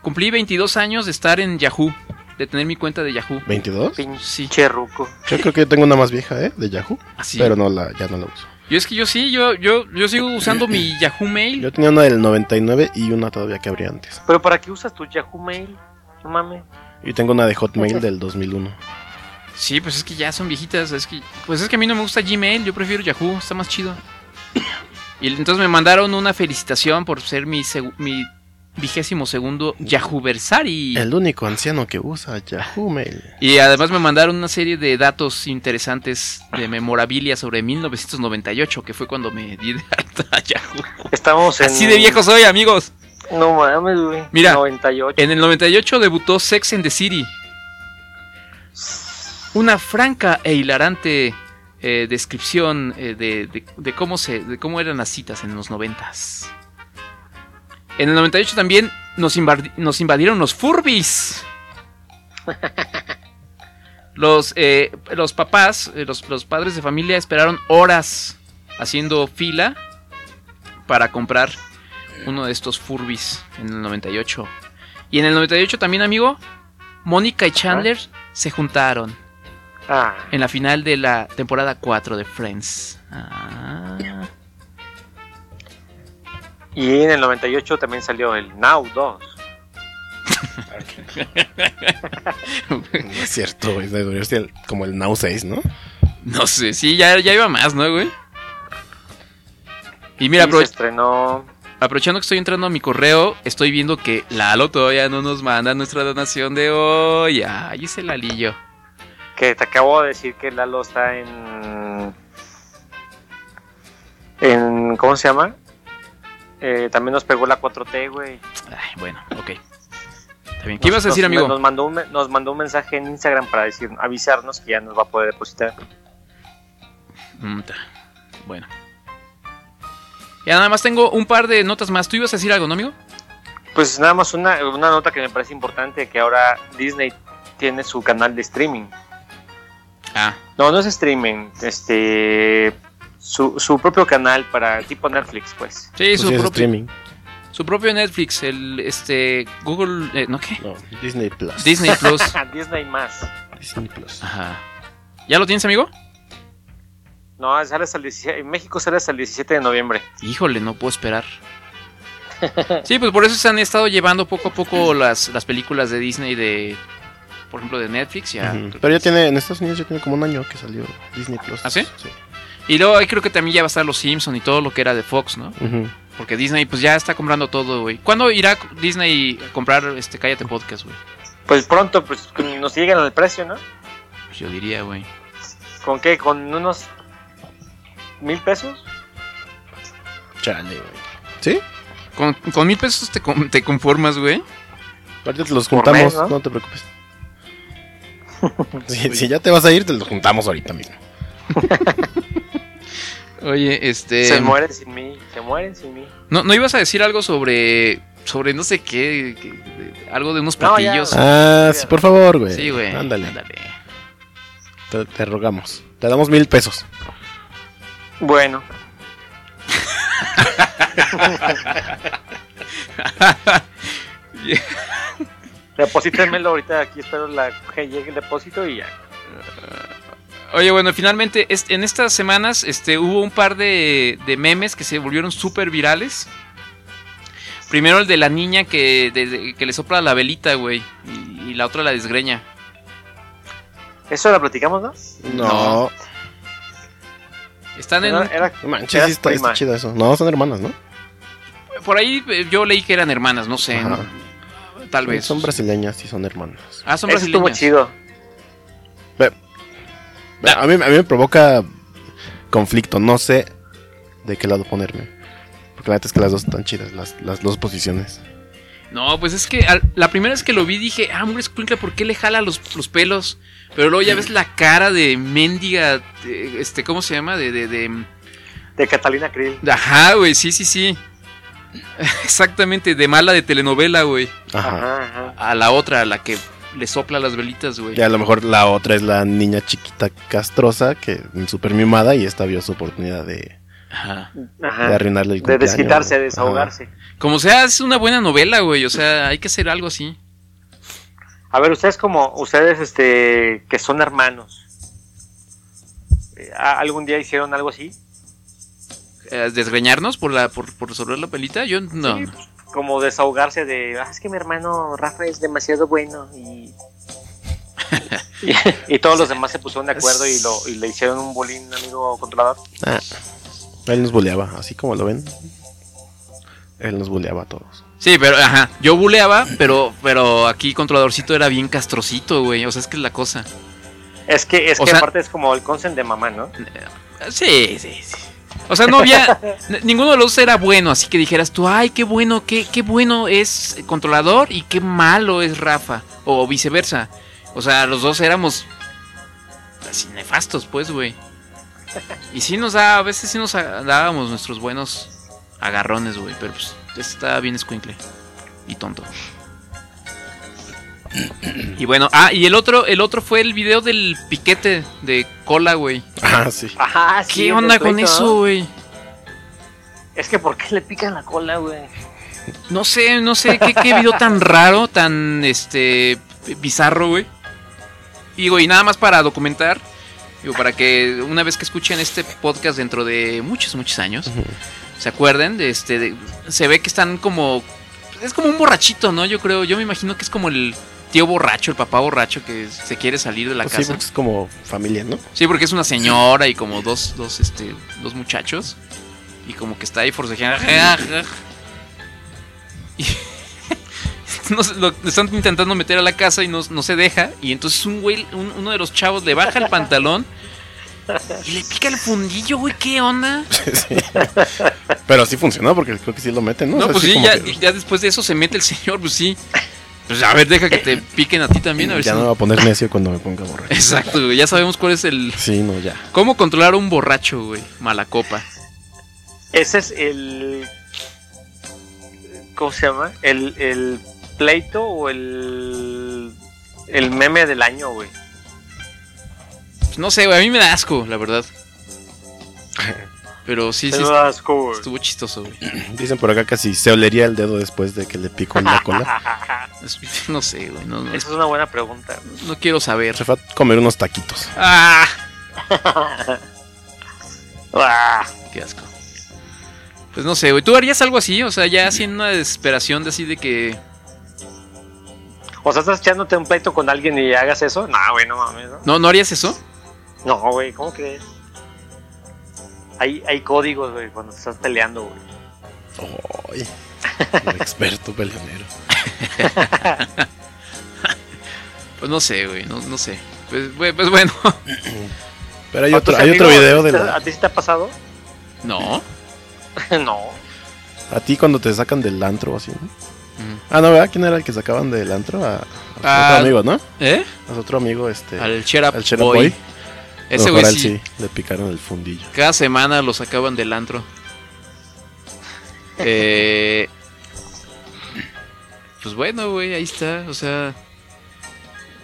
S3: Cumplí 22 años de estar en Yahoo. De tener mi cuenta de Yahoo.
S4: ¿22?
S3: Sí.
S5: Pinche ruco.
S4: Yo creo que yo tengo una más vieja, ¿eh? De Yahoo.
S3: Así.
S4: Pero no la, ya no la uso.
S3: Yo es que yo sí, yo, yo, yo sigo usando mi Yahoo Mail.
S4: Yo tenía una del 99 y una todavía que abría antes.
S5: ¿Pero para qué usas tu Yahoo Mail? No mames.
S4: Y tengo una de Hotmail del 2001.
S3: Sí, pues es que ya son viejitas. Es que, pues es que a mí no me gusta Gmail, yo prefiero Yahoo, está más chido. Y entonces me mandaron una felicitación por ser mi, mi vigésimo segundo Yahooversary.
S4: El único anciano que usa Yahoo Mail.
S3: Y además me mandaron una serie de datos interesantes de memorabilia sobre 1998, que fue cuando me di de alta a Yahoo.
S5: Estamos en.
S3: Así de viejo soy, amigos.
S5: No mames, güey.
S3: Mira,
S5: 98.
S3: En el 98 debutó Sex and the City. Una franca e hilarante eh, descripción eh, de, de- de cómo se, de cómo eran las citas en los noventas. En el 98 también nos, nos invadieron los Furbies. Los, eh, los papás, eh, los, los padres de familia esperaron horas haciendo fila para comprar uno de estos Furbies en el 98. Y en el 98 también, amigo, Mónica y Chandler se juntaron
S5: Ah,
S3: en la final de la temporada 4 de Friends. Ah.
S5: Y en el 98 también salió el Now 2.
S4: No es cierto, güey. Debería ser como el Now 6, ¿no?
S3: No sé, sí, ya, ya iba más, ¿no, güey? Y mira,
S5: se
S3: aprove-
S5: estrenó.
S3: aprovechando que estoy entrando a mi correo, estoy viendo que Lalo todavía no nos manda nuestra donación de hoy. Ay, ese Lalillo.
S5: Que te acabo de decir que Lalo está en. En. ¿Cómo se llama? Eh, también nos pegó la 4T, güey.
S3: Ay, bueno, ok. Está bien. ¿Qué ibas a decir,
S5: Nos-
S3: amigo?
S5: Nos mandó, un, nos mandó un mensaje en Instagram para decir, avisarnos que ya nos va a poder depositar.
S3: Mm. Bueno. Ya nada más tengo un par de notas más. ¿Tú ibas a decir algo, no, amigo?
S5: Pues nada más una, una nota que me parece importante, que ahora Disney tiene su canal de streaming.
S3: Ah,
S5: No, no es streaming, este... Su, su propio canal para tipo Netflix, pues.
S3: sí,
S4: Pues
S3: su,
S4: sí,
S3: propio,
S4: streaming.
S3: su propio Netflix, el este Google, eh, ¿no qué?
S4: No, Disney Plus.
S3: Disney Plus.
S5: Disney más.
S4: Disney Plus.
S3: Ajá. ¿Ya lo tienes, amigo?
S5: No, sale hasta el 17, en México sale hasta el 17 de noviembre.
S3: Híjole, no puedo esperar. Sí, pues por eso se han estado llevando poco a poco las, las películas de Disney de, por ejemplo, de Netflix. Ya.
S4: Pero ya tiene, en Estados Unidos ya tiene como un año que salió Disney Plus.
S3: ¿Ah, sí? Y luego ahí creo que también ya va a estar Los Simpson y todo lo que era de Fox, ¿no? Porque Disney pues ya está comprando todo, güey. ¿Cuándo irá Disney a comprar este Cállate Podcast, güey?
S5: Pues pronto, pues nos lleguen al precio, ¿no?
S3: Pues yo diría, güey.
S5: ¿Con qué? ¿Con unos mil pesos?
S4: Chale, güey. ¿Sí?
S3: Con, con mil pesos te, con- te conformas, güey.
S4: Ahorita te los juntamos,
S5: mes, ¿no?
S4: ¿no? te preocupes. si, si ya te vas a ir, te los juntamos ahorita mismo.
S3: Oye, este...
S5: Se mueren sin mí, se mueren sin mí.
S3: ¿No, ¿No ibas a decir algo sobre... Sobre no sé qué, de- algo de unos
S5: No, ya.
S3: platillos?
S4: Ah, sí, por favor, güey.
S3: sí, güey.
S4: Ándale, Te, te rogamos. Te damos mil pesos.
S5: Bueno, deposítenmelo ahorita, aquí espero la, que llegue el depósito y ya.
S3: Oye, bueno, finalmente en estas semanas este, hubo un par de, de memes que se volvieron súper virales. Primero el de la niña que, de- de- que le sopla la velita, güey. Y, y la otra la desgreña.
S5: Eso lo platicamos, ¿no?
S4: No,
S3: Están en...
S5: Era,
S4: manches, sí está, chido eso. No, son hermanas, ¿no?
S3: Por ahí eh, yo leí que eran hermanas, no sé. Tal vez.
S4: Son brasileñas y son hermanas.
S3: Ah, son
S5: eso estuvo
S3: brasileñas.
S5: chido.
S4: A mí, a mí me provoca conflicto. No sé de qué lado ponerme. Porque la neta es que las dos están chidas, las, las dos posiciones.
S3: No, pues es que al- la primera vez que lo vi dije, ah, hombre, escuincla, ¿por qué le jala los, los pelos? Pero luego ya ves la cara de mendiga, de- este, ¿cómo se llama? De, de, de,
S5: De Catalina Krill.
S3: Ajá, güey, sí, sí, sí. Exactamente, de mala de telenovela, güey.
S4: Ajá.
S5: Ajá, ajá.
S3: A la otra, a la que le sopla las velitas, güey.
S4: Y a lo mejor la otra es la niña chiquita castrosa que súper mimada y esta vio su oportunidad de,
S3: Ajá.
S4: de arruinarle el
S5: De desquitarse, de
S4: Ajá.
S5: desahogarse.
S3: Como sea, es una buena novela, güey. O sea, hay que hacer algo así.
S5: A ver, ustedes como, ustedes este, que son hermanos, eh, ¿a- ¿algún día hicieron algo así?
S3: Eh, ¿Desgreñarnos por la por, por resolver la pelita? Yo no.
S5: Sí, Como desahogarse de, "Ah, es que mi hermano Rafa es demasiado bueno y... Y, y todos los demás se pusieron de acuerdo y, lo, y le hicieron un bullying, amigo controlador.
S4: Ah, él nos buleaba, así como lo ven. Él nos buleaba a todos.
S3: Sí, pero ajá, yo buleaba, pero pero aquí controladorcito era bien castrocito, güey. O sea, es que es la cosa.
S5: Es que, es
S3: O
S5: que
S3: sea-
S5: aparte es como el consent de mamá, ¿no?
S3: Sí, sí, sí. O sea, no había. ninguno de los dos era bueno, así que dijeras tú, ay, qué bueno, qué, qué bueno es controlador y qué malo es Rafa. O viceversa. O sea, los dos éramos. Así nefastos, pues, güey. Y sí nos da, a veces sí nos dábamos nuestros buenos agarrones, güey. Pero pues, está bien escuincle. Y tonto. Y bueno, ah, y el otro, el otro fue el video del piquete de cola, güey.
S4: Ah, sí.
S5: Ajá, sí.
S3: ¿Qué onda con eso,
S5: ¿no?
S3: güey?
S5: Es que ¿por qué le pican la cola, güey?
S3: No sé, no sé, qué, qué video tan raro, tan este bizarro, güey. Digo, y nada más para documentar, digo, para que una vez que escuchen este podcast dentro de muchos, muchos años, se acuerden de este, de- se ve que están como, es como un borrachito, ¿no? Yo creo, yo me imagino que es como el tío borracho, el papá borracho que se quiere salir de la
S4: Pues sí,
S3: casa.
S4: porque es como familia, ¿no?
S3: Sí, porque es una señora y como dos, dos, este, dos muchachos. Y como que está ahí forcejeando. Y no lo están intentando meter a la casa y no, no se deja. Y entonces un güey, un- uno de los chavos le baja el pantalón y le pica el fundillo, güey. ¿Qué onda?
S4: Sí. Pero sí funcionó porque creo que sí lo meten, ¿no?
S3: No,
S4: O sea,
S3: pues sí, ya,
S4: que
S3: ya después de eso se mete el señor, pues sí. Pues a ver, deja que te piquen a ti también, a ver
S4: ya
S3: si.
S4: no me voy a poner necio cuando me ponga borracho.
S3: Exacto, güey. Ya sabemos cuál es el.
S4: Sí, no, ya.
S3: ¿Cómo controlar a un borracho, güey? Mala copa.
S5: Ese es el. ¿Cómo se llama? El, el pleito o el. El meme del año, güey.
S3: Pues no sé, güey. A mí me da asco, la verdad. Pero sí, sí. Estuvo chistoso, güey.
S4: Dicen por acá que si se olería el dedo después de que le picó en la cola.
S3: No sé, güey. No, no,
S5: Esa es una buena pregunta.
S3: no quiero saber.
S4: Se fue a comer unos taquitos.
S3: ¡Ah!
S5: Ah,
S3: Qué asco. Pues no sé, güey. ¿Tú harías algo así? O sea, ya así en una desesperación de así de que.
S5: O sea, estás echándote un pleito con alguien y hagas eso. No, güey, no mames, ¿no?
S3: ¿No, ¿no harías eso?
S5: No, güey, ¿cómo crees? Hay, hay códigos, güey, cuando te estás peleando, güey.
S4: Ay, un experto peleonero.
S3: Pues no sé, güey. No, no sé. Pues, güey, pues bueno.
S4: Pero hay
S5: ¿A
S4: otro, hay otro video de
S5: ¿te-
S4: la...
S5: ¿A ti sí te ha pasado?
S3: No.
S5: no.
S4: A ti cuando te sacan del antro o así, ¿no?
S3: Ujú.
S4: Ah, no, ¿verdad? ¿Quién era el que sacaban del antro? A, a su
S3: Ah,
S4: otro amigo, ¿no?
S3: ¿Eh?
S4: A su otro amigo, este...
S3: Al Up Boy.
S4: Boy.
S3: Ese güey sí.
S4: sí le picaron el fundillo.
S3: Cada semana lo sacaban del antro. Eh, pues bueno, güey, ahí está. O sea.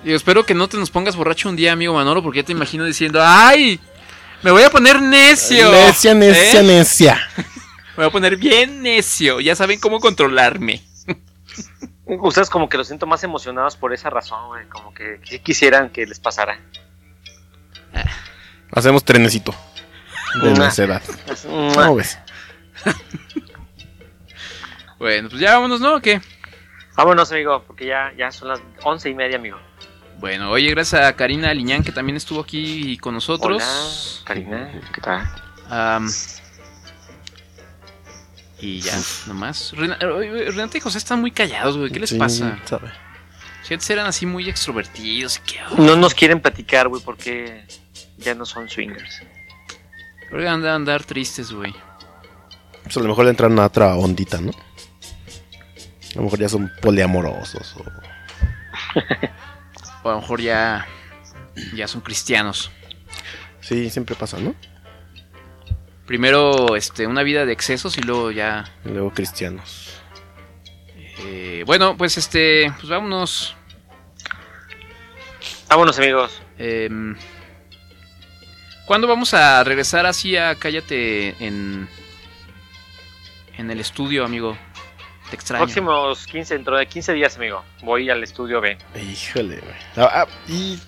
S3: Digo, espero que no te nos pongas borracho un día, amigo Manolo, porque ya te imagino diciendo, ¡ay! Me voy a poner necio.
S4: Necia, necia,
S3: ¿Eh?
S4: necia.
S3: Me voy a poner bien necio. Ya saben cómo controlarme.
S5: Ustedes como que los siento más emocionados por esa razón, güey. Como que sí quisieran que les pasara.
S4: Hacemos trenecito. De necedad. ¿Cómo ves?
S3: Bueno, pues ya vámonos, ¿no? ¿O qué?
S5: Vámonos, amigo, porque ya, ya son las once y media, amigo.
S3: Bueno, oye, gracias a Karina Liñán, que también estuvo aquí con nosotros.
S5: Hola, Karina, ¿qué tal?
S3: Y ya, nomás. Oye, Renata y José están muy callados, güey. ¿Qué les
S4: Sí,
S3: pasa?
S4: sabe.
S3: Si antes eran así muy extrovertidos y que
S5: No nos quieren platicar, güey, porque ya no son swingers.
S3: ahora andan a andar tristes, güey.
S4: Pues a lo mejor le entran a otra ondita, ¿no? A lo mejor ya son poliamorosos. O...
S3: O a lo mejor ya, ya son cristianos.
S4: Sí, siempre pasa, ¿no?
S3: Primero, este, una vida de excesos y luego ya.
S4: Y luego cristianos.
S3: eh, bueno, pues este, pues vámonos.
S5: Vámonos, amigos.
S3: Em, ¿Cuándo vamos a regresar así a Cállate en, en el estudio, amigo? Te extraño.
S5: Próximos 15, dentro de 15 días, amigo. Voy al estudio B.
S4: Híjole, güey. Ah, ah, y...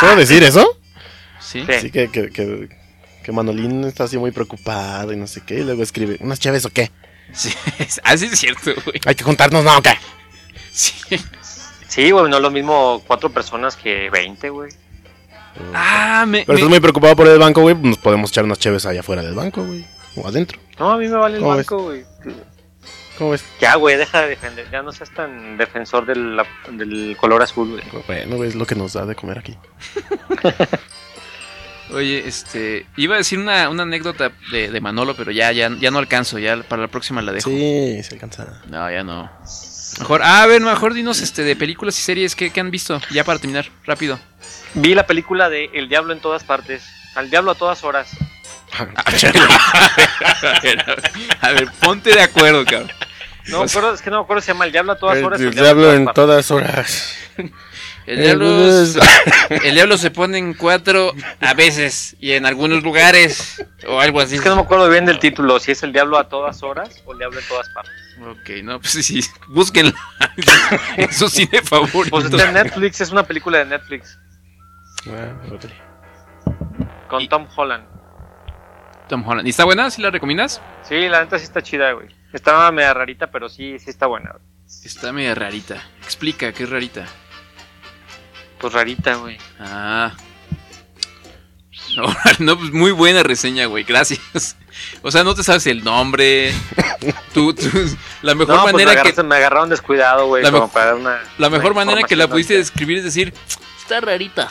S4: ¿Puedo decir eso?
S3: ¿Sí?
S5: Sí.
S4: Sí, que, que, que, que Manolín está así muy preocupado y no sé qué. Y luego escribe, ¿unas chaves o qué?
S3: Sí, ah, sí es cierto, güey.
S4: Hay que juntarnos, no, ¿o qué?
S3: Sí.
S5: Sí, güey, no es lo mismo cuatro personas que 20, güey.
S3: Ah, me,
S4: Pero
S3: me-
S4: estás muy preocupado por el banco, güey. Nos podemos echar unas cheves allá afuera del banco, güey. O adentro.
S5: No, a mí me vale el banco, güey.
S4: ¿Cómo ves?
S5: Ya, güey, deja de defender. Ya no seas tan defensor del, la- del color azul, güey.
S4: Bueno, es lo que nos da de comer aquí.
S3: Oye, este, iba a decir una, una anécdota de, de Manolo, pero ya, ya, ya no alcanzo, ya para la próxima la dejo.
S4: Sí, se alcanza.
S3: No, ya no. Mejor, ah, a ver, mejor dinos este de películas y series que, han visto, ya para terminar, rápido.
S5: Vi la película de El Diablo en todas partes. Al diablo a todas horas.
S3: a ver, ponte de acuerdo, cabrón.
S5: No, pero es que no me acuerdo si se llama El Diablo a todas
S4: El,
S5: horas. o
S4: el
S5: El Diablo
S4: diablo en
S5: partes.
S4: todas horas.
S3: El diablo, se- el diablo se pone en cuatro a veces y en algunos lugares o algo así.
S5: Es que no me acuerdo bien del título, si es El Diablo a todas horas o El Diablo en todas partes.
S3: Ok, no, pues sí, sí, búsquenla en su cine favorito.
S5: Pues está en Netflix, es una película de Netflix con
S3: Y-
S5: Tom Holland.
S3: Tom Holland. ¿Y está buena? ¿Sí la recomiendas?
S5: Sí, la neta sí está chida, güey. Estaba media rarita, pero sí, sí está buena. güey.
S3: Está media rarita. Explica, ¿qué es rarita?
S5: Pues rarita, güey.
S3: Ah. No, no, pues muy buena reseña, güey, gracias. O sea, no te sabes el nombre. Tú, tú- la mejor
S5: No, pues me,
S3: manera que
S5: me agarraron descuidado, güey.
S3: La
S5: como
S3: me-
S5: para dar una,
S3: la mejor
S5: una
S3: manera que la pudiste describir es decir, está rarita.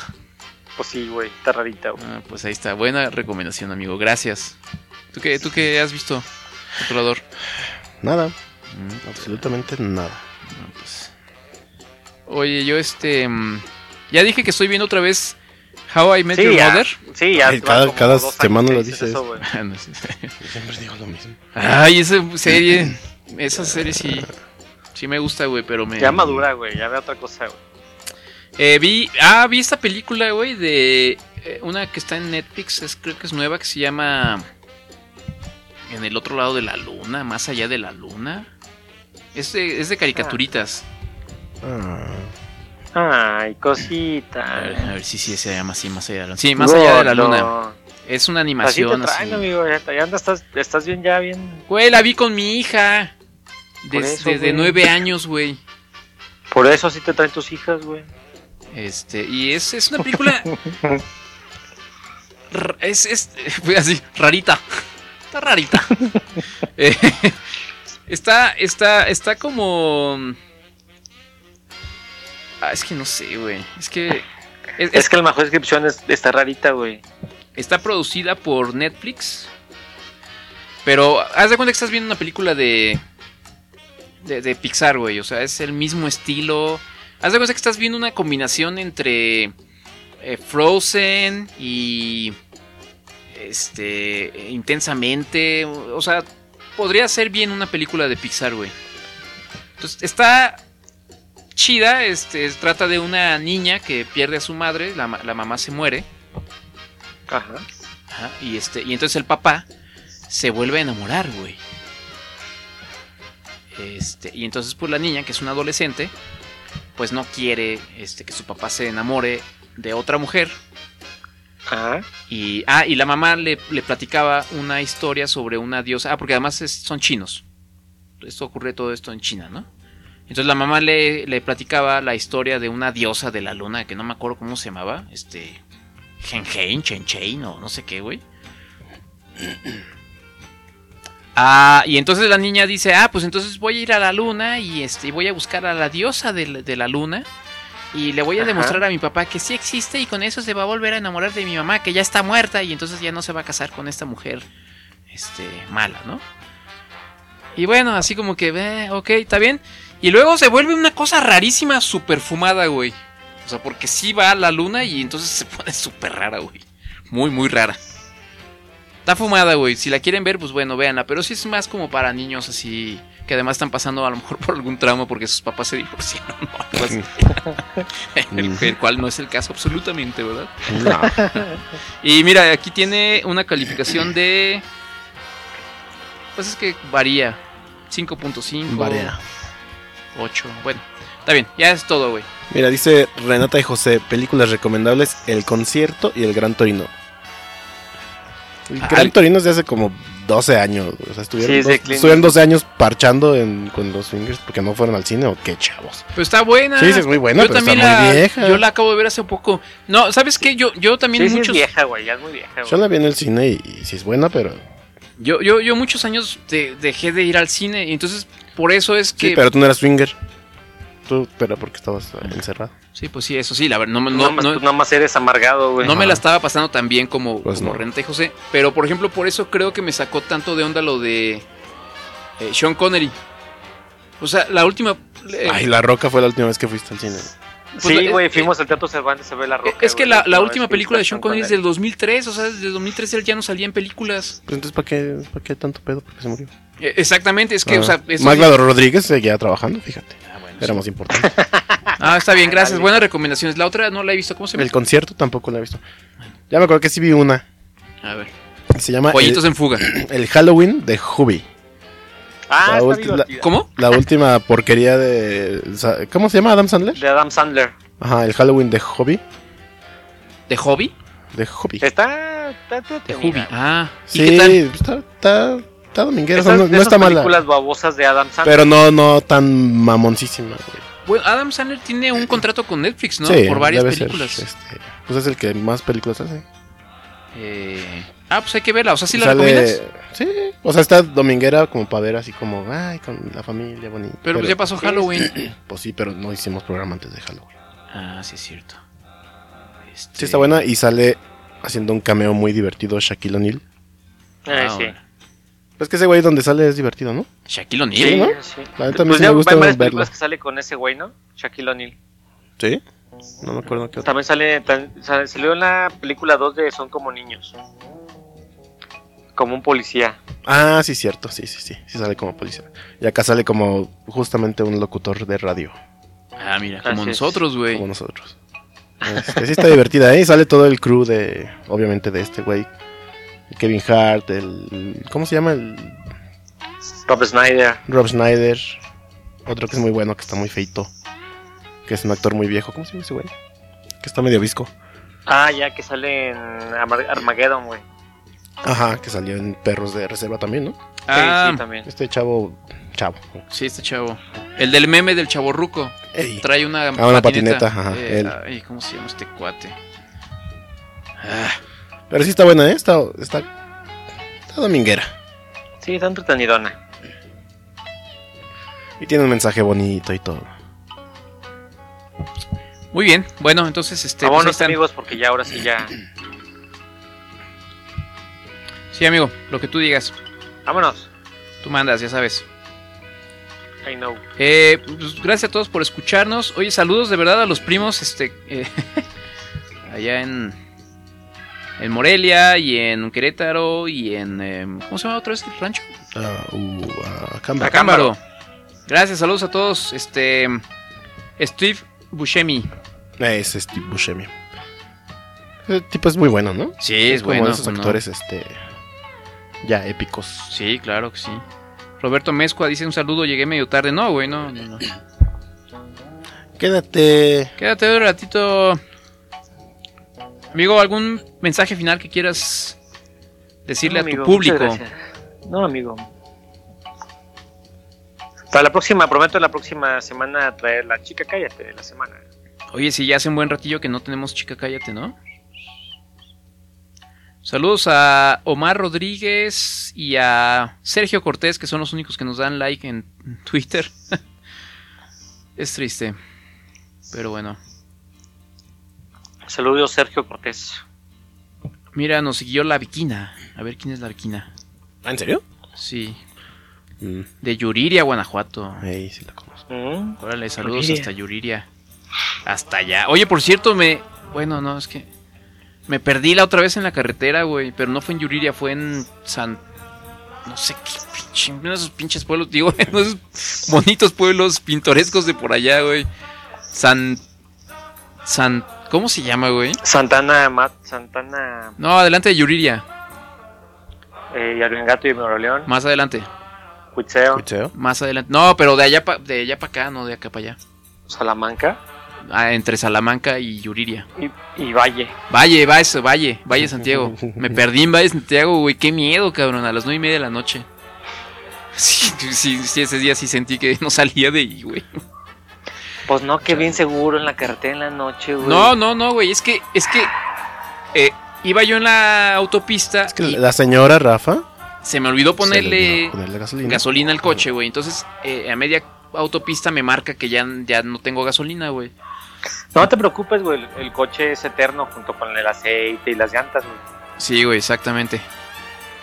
S5: Pues sí, güey, está rarita, güey.
S3: Ah, pues ahí está, buena recomendación, amigo. Gracias. ¿Tú qué, tú qué has visto, controlador?
S4: Nada,
S3: Mm,
S4: absolutamente nada.
S3: no, pues. Oye, yo este mm, ya dije que estoy viendo otra vez How I Met
S5: Sí,
S3: Your
S5: ya,
S3: Mother.
S5: sí, ya.
S4: Ay, cada- cada semana lo
S5: dices eso.
S3: Ah, no sé.
S4: Siempre digo lo mismo.
S3: Ay, esa serie, esa serie sí, sí me gusta, güey, pero me...
S5: Ya madura, güey, ya ve otra cosa, güey.
S3: Eh, vi, ah, vi esta película, güey, de eh, una que está en Netflix, es, creo que es nueva, que se llama En el otro lado de la luna, más allá de la luna. Es de, es de caricaturitas.
S4: Ah,
S5: Ay, cosita.
S3: A ver, a ver si sí, se llama así, más allá de la luna. Sí, más allá de la luna. Es una
S5: Así te
S3: animación
S5: traen,
S3: así.
S5: amigo. Ya, andas, estás, estás bien, ya bien.
S3: Güey, la vi con mi hija.
S5: Por
S3: Des-
S5: eso,
S3: desde
S5: güey.
S3: nueve años, güey.
S5: Por eso así te traen tus hijas, güey.
S3: Este, y es, es una película. es, es fue así, rarita. Está rarita. Eh, está, está, está como. Ah, es que no sé, güey. Es que. es-
S5: Es
S3: es-
S5: que la mejor descripción es, está rarita, güey.
S3: está producida por Netflix. Pero haz de cuenta que estás viendo una película de. De, de Pixar, güey. O sea, es el mismo estilo. Haz de cuenta que estás viendo una combinación entre. eh, Frozen y. Este. Intensamente. O sea, podría ser bien una película de Pixar, güey. Entonces, está. Chida, este, trata de una niña que pierde a su madre, la, la mamá se muere,
S5: Ajá.
S3: Ajá, y este, y entonces el papá se vuelve a enamorar, güey. Este, y entonces pues la niña, que es una adolescente, pues no quiere este, que su papá se enamore de otra mujer.
S5: Ajá.
S3: Y, ah, y la mamá le, le platicaba una historia sobre una diosa. Ah, porque además es- son chinos. Esto ocurre todo esto en China, ¿no? Entonces la mamá le, le platicaba la historia de una diosa de la luna, que no me acuerdo cómo se llamaba. Este. Genhein, Chenchein o no sé qué, güey. Ah, y entonces la niña dice, ah, pues entonces voy a ir a la luna y este voy a buscar a la diosa de la, de la luna. Y le voy a
S5: Ajá.
S3: demostrar a mi papá que sí existe y con eso se va a volver a enamorar de mi mamá, que ya está muerta y entonces ya no se va a casar con esta mujer este, mala, ¿no? Y bueno, así como que, eh, ok, está bien. Y luego se vuelve una cosa rarísima, super fumada, güey. O sea, porque sí va a la luna y entonces se pone súper rara, güey. Muy, muy rara. Está fumada, güey. Si la quieren ver, pues bueno, véanla. Pero sí es más como para niños así. Que además están pasando a lo mejor por algún trauma porque sus papás se divorciaron. o algo el, el cual no es el caso absolutamente, ¿verdad?
S4: no.
S3: Y mira, aquí tiene una calificación de. Pues es que varía. 5.5.
S4: Varía.
S3: 8. Bueno, está bien, ya es todo, güey.
S4: Mira, dice Renata y José, películas recomendables, El Concierto y El Gran Torino. El Gran
S3: el-
S4: Torino es de hace como 12 años. O sea, estuvieron,
S5: Sí,
S4: dos- estuvieron 12 años parchando en, con los swingers porque no fueron al cine o qué chavos.
S3: Pero está buena.
S4: Sí, sí, es muy buena,
S3: Yo
S4: pero
S3: también
S4: está muy
S3: la,
S4: vieja.
S3: Yo la acabo de ver hace poco. No, ¿sabes qué? Yo, yo también
S5: Sí, sí, es
S3: muchos...
S5: vieja, güey, ya es muy vieja,
S4: Yo
S5: güey.
S4: la vi en el cine y, y sí es buena, pero.
S3: Yo, yo, yo muchos años de- dejé de ir al cine y entonces por eso es que...
S4: Sí, pero tú no eras swinger. Tú, pero porque estabas eh, encerrado.
S3: Sí, pues sí, eso sí, la verdad, no, no,
S5: No,
S3: no,
S5: no, más eres amargado, güey.
S3: no me la estaba pasando tan bien como,
S4: Pues
S3: como José. Pero por ejemplo, por eso creo que me sacó tanto de onda lo de eh, Sean Connery. O sea, la última... eh,
S4: Ay, La Roca fue la última vez que fuiste al cine.
S3: pues
S5: Sí,
S3: la-
S5: güey,
S3: eh,
S5: fuimos al Teatro Cervantes a ver la roca.
S3: es que la, última película de Sean Connery es del 2003, o sea, desde 2003 él ya no salía en películas.
S4: Pues entonces, ¿para qué, ¿para qué tanto pedo? Porque se murió.
S3: Eh, Exactamente, es que,
S4: Ah.
S3: o sea,
S4: Rodríguez seguía trabajando, fíjate. Era más importante.
S3: Ah, está bien, gracias. Buenas recomendaciones. La otra no la he visto. ¿Cómo se llama?
S4: el concierto tampoco la he visto. Ya me acuerdo que sí vi una.
S3: A ver.
S4: Se llama
S3: Pollitos
S4: el,
S3: en fuga.
S4: el Halloween de Hubie.
S5: Ah,
S4: La
S5: está.
S3: ¿Cómo?
S4: La última porquería de. ¿Cómo se llama Adam Sandler?
S5: De Adam Sandler.
S4: Ajá, el Halloween de Hobby.
S3: ¿De hobby?
S4: De Hobby.
S5: Está. está
S3: De hobby. Ah, ¿y
S4: Sí,
S3: qué tal?
S4: está, está, está dominguera. o sea,
S5: Esas-
S4: no,
S5: de
S4: no
S5: esas
S4: está mala.
S5: películas babosas de Adam Sandler.
S4: Pero no, no tan mamoncísima, güey.
S3: Bueno, Adam Sandler tiene un contrato con Netflix, ¿no?
S4: Sí,
S3: Por varias
S4: debe ser,
S3: películas.
S4: este, pues es el que más películas hace.
S3: Eh, Ah, pues hay que verla. O sea, ¿sí la
S4: Sale-
S3: recomiendas?
S4: Sí, o sea, está dominguera como para ver así como, ay, con la familia bonita.
S3: Pero, pues ya pasó Halloween.
S4: Pues sí, pero no hicimos programa antes de Halloween.
S3: Ah, sí es cierto. Este-
S4: Sí, está buena y sale haciendo un cameo muy divertido Shaquille O'Neal.
S5: Eh,
S3: Ah,
S5: sí.
S4: Es que ese güey donde sale es divertido, ¿no?
S3: Shaquille O'Neal.
S5: Sí,
S4: ¿no?
S5: sí.
S4: La neta
S5: Pues
S4: sí
S5: ya
S4: me gusta
S5: hay varias
S4: verlo.
S5: películas que sale con ese güey, ¿no? Shaquille O'Neal.
S4: Sí. No me acuerdo qué otro.
S5: También sale, sale- salió en la película 2 de Son como niños. Como un policía.
S4: Ah, sí, cierto, sí, sí, sí. Sí sale como policía. Y acá sale como justamente un locutor de radio,
S3: Ah, mira, como
S5: Así es.
S3: nosotros, güey.
S4: como nosotros. Este, sí está divertida, ¿eh? Y Sale todo el crew de, obviamente, de este güey. Kevin Hart, el... ¿Cómo se llama? El
S5: Rob Snyder.
S4: Rob Schneider. Otro que es muy bueno, que está muy feito. Que es un actor muy viejo. ¿Cómo se llama ese güey? Que está medio visco.
S5: Ah, ya que sale en Arma- Armageddon, güey.
S4: Ajá, que salió en Perros de Reserva también, ¿no?
S3: Ah,
S5: sí, sí, también.
S4: Este chavo... Chavo.
S3: sí, este chavo. El del meme del chavo ruco.
S4: Ey.
S3: Trae una,
S4: Ah, una patineta, ajá,
S3: Eh,
S4: él.
S3: ay, ¿cómo se llama este cuate? Ah,
S4: Pero sí está buena, ¿eh? Está, está, está dominguera.
S5: Sí, está entretenidona.
S4: Y tiene un mensaje bonito y todo.
S3: muy bien. Bueno, entonces, este. pues
S5: Vámonos,
S3: están.
S5: amigos, porque ya ahora sí ya.
S3: Sí, amigo, lo que tú digas.
S5: Vámonos.
S3: Tú mandas, ya sabes.
S5: I know.
S3: Eh, pues, gracias a todos por escucharnos. Oye, saludos de verdad a los primos, este, eh, allá en, en Morelia y en Querétaro y en, eh, ¿cómo se llama otra vez el rancho?
S4: Ah, uh, ah, Cámara.
S3: Acámbaro. Gracias, saludos a todos. Este, Steve Buscemi.
S4: Es Steve Buscemi. Ese tipo es muy bueno, ¿no?
S3: Sí, es
S4: como
S3: bueno.
S4: de esos actores, este... Ya épicos.
S3: Sí, claro que sí. Roberto Mezcua dice un saludo, llegué medio tarde. No, güey, no, no, no.
S4: Quédate...
S3: Quédate un ratito. Amigo, ¿algún mensaje final que quieras decirle
S5: No,
S3: a tu público?
S5: No, amigo. Para la próxima, prometo la próxima semana traer la chica cállate de la semana.
S3: Oye, si ya hace un buen ratillo que no tenemos chica, cállate, ¿no? Saludos a Omar Rodríguez y a Sergio Cortés, que son los únicos que nos dan like en Twitter. es triste. Pero bueno.
S5: Saludos, Sergio Cortés.
S3: Mira, nos siguió la Viquina. A ver quién es la Viquina.
S4: ¿Ah, ¿En serio?
S3: Sí.
S4: Mm,
S3: De Yuriria, Guanajuato.
S4: ahí sí la conozco.
S5: Mm.
S3: Órale, saludos
S5: Yuriria.
S3: hasta Yuriria. Hasta allá. Oye, por cierto, me. Bueno, no, es que. Me perdí la otra vez en la carretera, güey. Pero no fue en Yuriria, fue en San. No sé qué pinche. Uno de esos pinches pueblos, digo, en esos bonitos pueblos pintorescos de por allá, güey. San. San. ¿Cómo se llama, güey?
S5: Santana, Mat, Santana,
S3: No, adelante de Yuriria.
S5: eh, Yarbengato y Moroleón,
S3: Más adelante.
S5: Cuitzeo,
S4: ¿Cuicheo?
S3: Más adelante. No, pero de allá para de allá para acá, no de acá para allá.
S5: Salamanca.
S3: ah, entre Salamanca y Yuriria.
S5: Y, y Valle.
S3: Valle, va eso, Valle, Valle Santiago. Me perdí en Valle Santiago, güey. Qué miedo, cabrón, a las nueve y media de la noche. Sí, sí, sí, ese día sí sentí que no salía de ahí, güey.
S5: Pues no, que bien seguro en la carretera en la noche, güey.
S3: No, no, no, güey. Es que, es que eh, iba yo en la autopista
S4: Es que
S3: y
S4: la señora Rafa.
S3: se me olvidó ponerle
S4: olvidó ponerle gasolina.
S3: gasolina al coche, güey. Entonces, eh, a media autopista me marca que ya, ya no tengo gasolina, güey.
S5: No te preocupes, güey. El, coche es eterno junto con el aceite y las llantas, güey.
S3: Sí, güey, exactamente.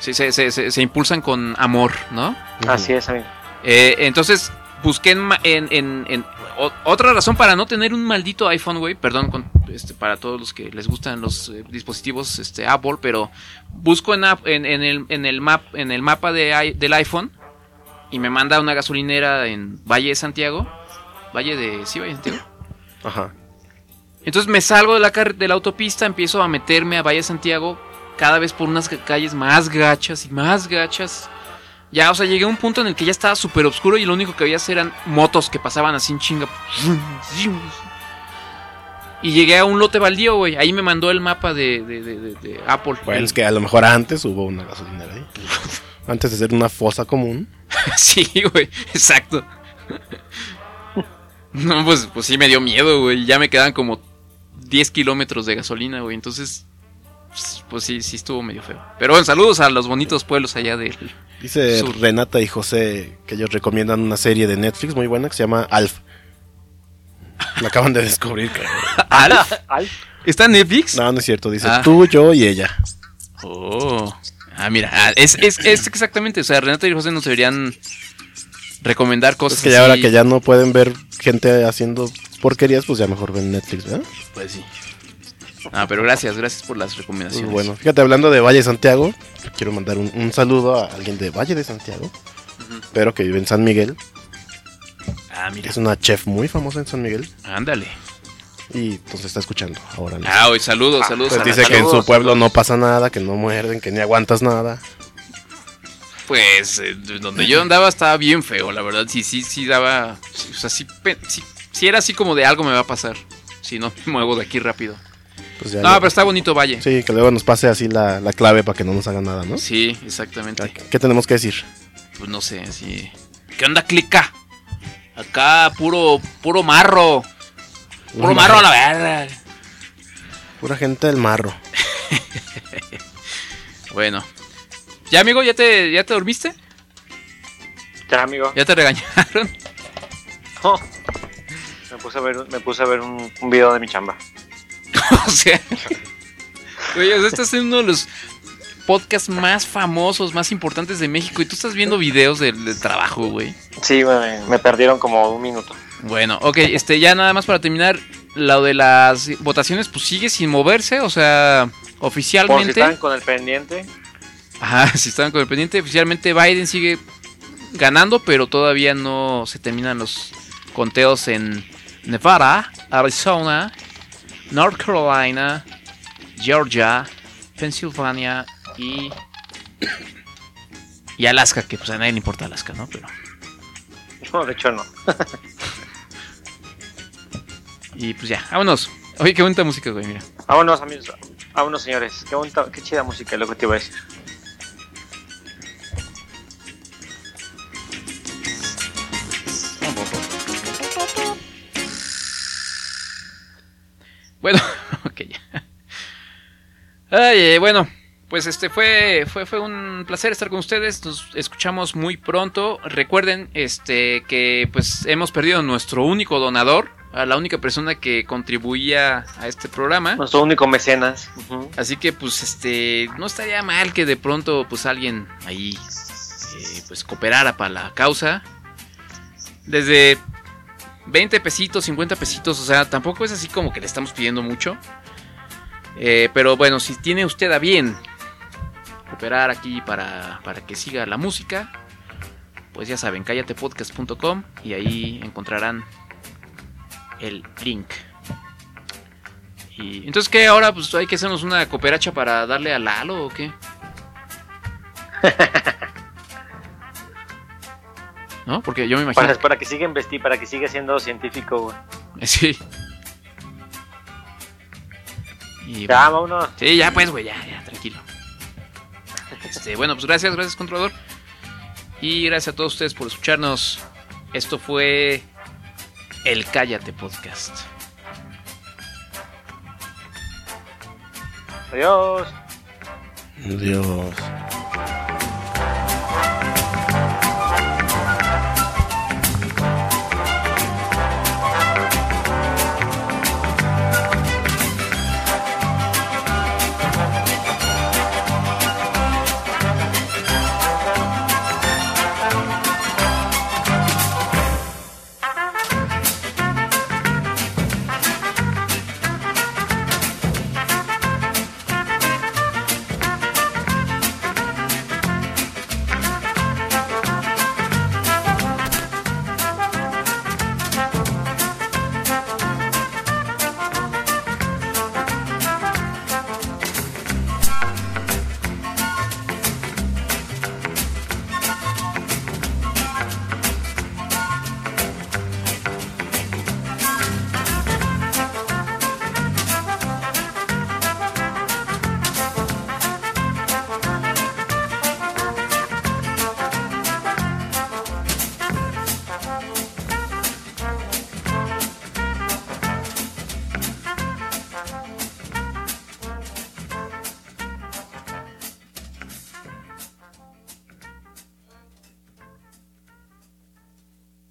S3: Sí, se, se, se, se impulsan con amor, ¿no?
S5: Así es, amigo.
S3: Eh, entonces, busqué en, en- en- o- otra razón para no tener un maldito iPhone, güey. Perdón con, este, para todos los que les gustan los eh, dispositivos este, Apple, pero busco en, en, en el, en, el map, en el mapa de, del iPhone y me manda una gasolinera en Valle de Santiago. Valle de... Sí, Valle de Santiago.
S4: Ajá.
S3: Entonces me salgo de la, de la autopista, empiezo a meterme a Valle de Santiago, cada vez por unas ca- calles más gachas y más gachas. Ya, o sea, llegué a un punto en el que ya estaba súper oscuro y lo único que había eran motos que pasaban así en chinga. Y llegué a un lote baldío, güey. Ahí me mandó el mapa de, de- de- de- de Apple.
S4: Bueno, es que a lo mejor antes hubo una gasolinera ahí. Antes de ser una fosa común.
S3: sí, güey, exacto. No, pues, pues sí me dio miedo, güey. Ya me quedaban como 10 kilómetros de gasolina, güey. Entonces, pues, pues sí, sí estuvo medio feo. Pero bueno, saludos a los bonitos pueblos allá del...
S4: Dice
S3: Sur.
S4: Renata y José que ellos recomiendan una serie de Netflix muy buena que se llama Alf. La acaban de descubrir, cabrón.
S3: ¿Alf?
S5: Alf.
S3: ¿Está en Netflix?
S4: No, no es cierto. Dice
S3: Ah.
S4: tú, yo y ella.
S3: Oh. Ah, mira, ah, es, es, es exactamente, o sea, Renata y José nos deberían recomendar cosas
S4: Es que ya
S3: así.
S4: ahora que ya no pueden ver gente haciendo porquerías, pues ya mejor ven Netflix, ¿verdad?
S3: Pues sí. Ah, pero gracias, gracias por las
S4: Pues
S3: recomendaciones.
S4: bueno, fíjate, hablando de Valle de Santiago, quiero mandar un, un saludo a alguien de Valle de Santiago, pero que vive en San Miguel.
S3: Ah, mira,
S4: Es una chef muy famosa en San Miguel
S3: ándale.
S4: y entonces está escuchando ahora. mismo.
S3: Ah, hoy saludos, saludos.
S4: Pues dice que en su pueblo
S5: saludos.
S4: no pasa nada, que no muerden, que ni aguantas nada.
S3: Pues eh, donde yo andaba estaba bien feo, la verdad. Sí, sí, sí daba. o sea, sí, pe- sí, sí era así como de algo me va a pasar. Si no me muevo de aquí rápido.
S4: Pues ya
S3: No, pero está bonito Valle.
S4: Sí, que luego nos pase así la, la clave para que no nos hagan nada, ¿no?
S3: Sí, exactamente.
S4: ¿Qué tenemos que decir?
S3: Pues no sé, así. ¿Qué onda, clica? Acá, puro, puro marro. Puro marro a la verga.
S4: Pura gente del marro.
S3: Bueno. ¿Ya, amigo? ¿Ya te, ya te dormiste?
S5: Ya, amigo.
S3: ¿Ya te regañaron?
S5: Oh. Me puse a ver, me puse a ver un, un video de mi chamba.
S3: o sea. Oye, o sea, estás en uno de los podcasts más famosos, más importantes de México. Y tú estás viendo videos del, del trabajo, güey.
S5: Sí, me, me perdieron como un minuto.
S3: Bueno, ok, este, ya nada más para terminar. Lo de las votaciones, pues sigue sin moverse. O sea,
S5: Por si
S3: oficialmente.
S5: están con el pendiente.
S3: Ajá, si estaban con el pendiente, oficialmente Biden sigue ganando, pero todavía no se terminan los conteos en Nevada, Arizona, North Carolina, Georgia, Pennsylvania y y Alaska, que pues a nadie le importa Alaska, ¿no? Pero
S5: No, de hecho no.
S3: y pues ya, vámonos. Oye, qué bonita música, güey, mira.
S5: Vámonos, amigos. Vámonos, señores. Qué, bonita, qué chida música lo que te iba a decir.
S3: Ay, eh, bueno, pues este fue, fue, fue un placer estar con ustedes. Nos escuchamos muy pronto. Recuerden este que pues hemos perdido nuestro único donador, a la única persona que contribuía a este programa.
S5: Nuestro único mecenas.
S3: Así que pues este no estaría mal que de pronto pues alguien ahí eh, pues cooperara para la causa. Desde 20 pesitos, 50 pesitos, o sea, tampoco es así como que le estamos pidiendo mucho. Eh, pero bueno, si tiene usted a bien cooperar aquí para, para que siga la música, pues ya saben, cállatepodcast.com y ahí encontrarán el link. Y entonces qué ahora pues hay que hacernos una cooperacha para darle a Lalo o qué? ¿No? Porque yo me imagino.
S5: Para, para que siga para que siga siendo científico, güey.
S3: Sí. Y,
S5: Ya, vámonos.
S3: Sí, ya pues, güey, ya, ya, tranquilo. Este, bueno, pues gracias, gracias, controlador. Y gracias a todos ustedes por escucharnos. Esto fue el Cállate Podcast.
S5: Adiós.
S4: Dios.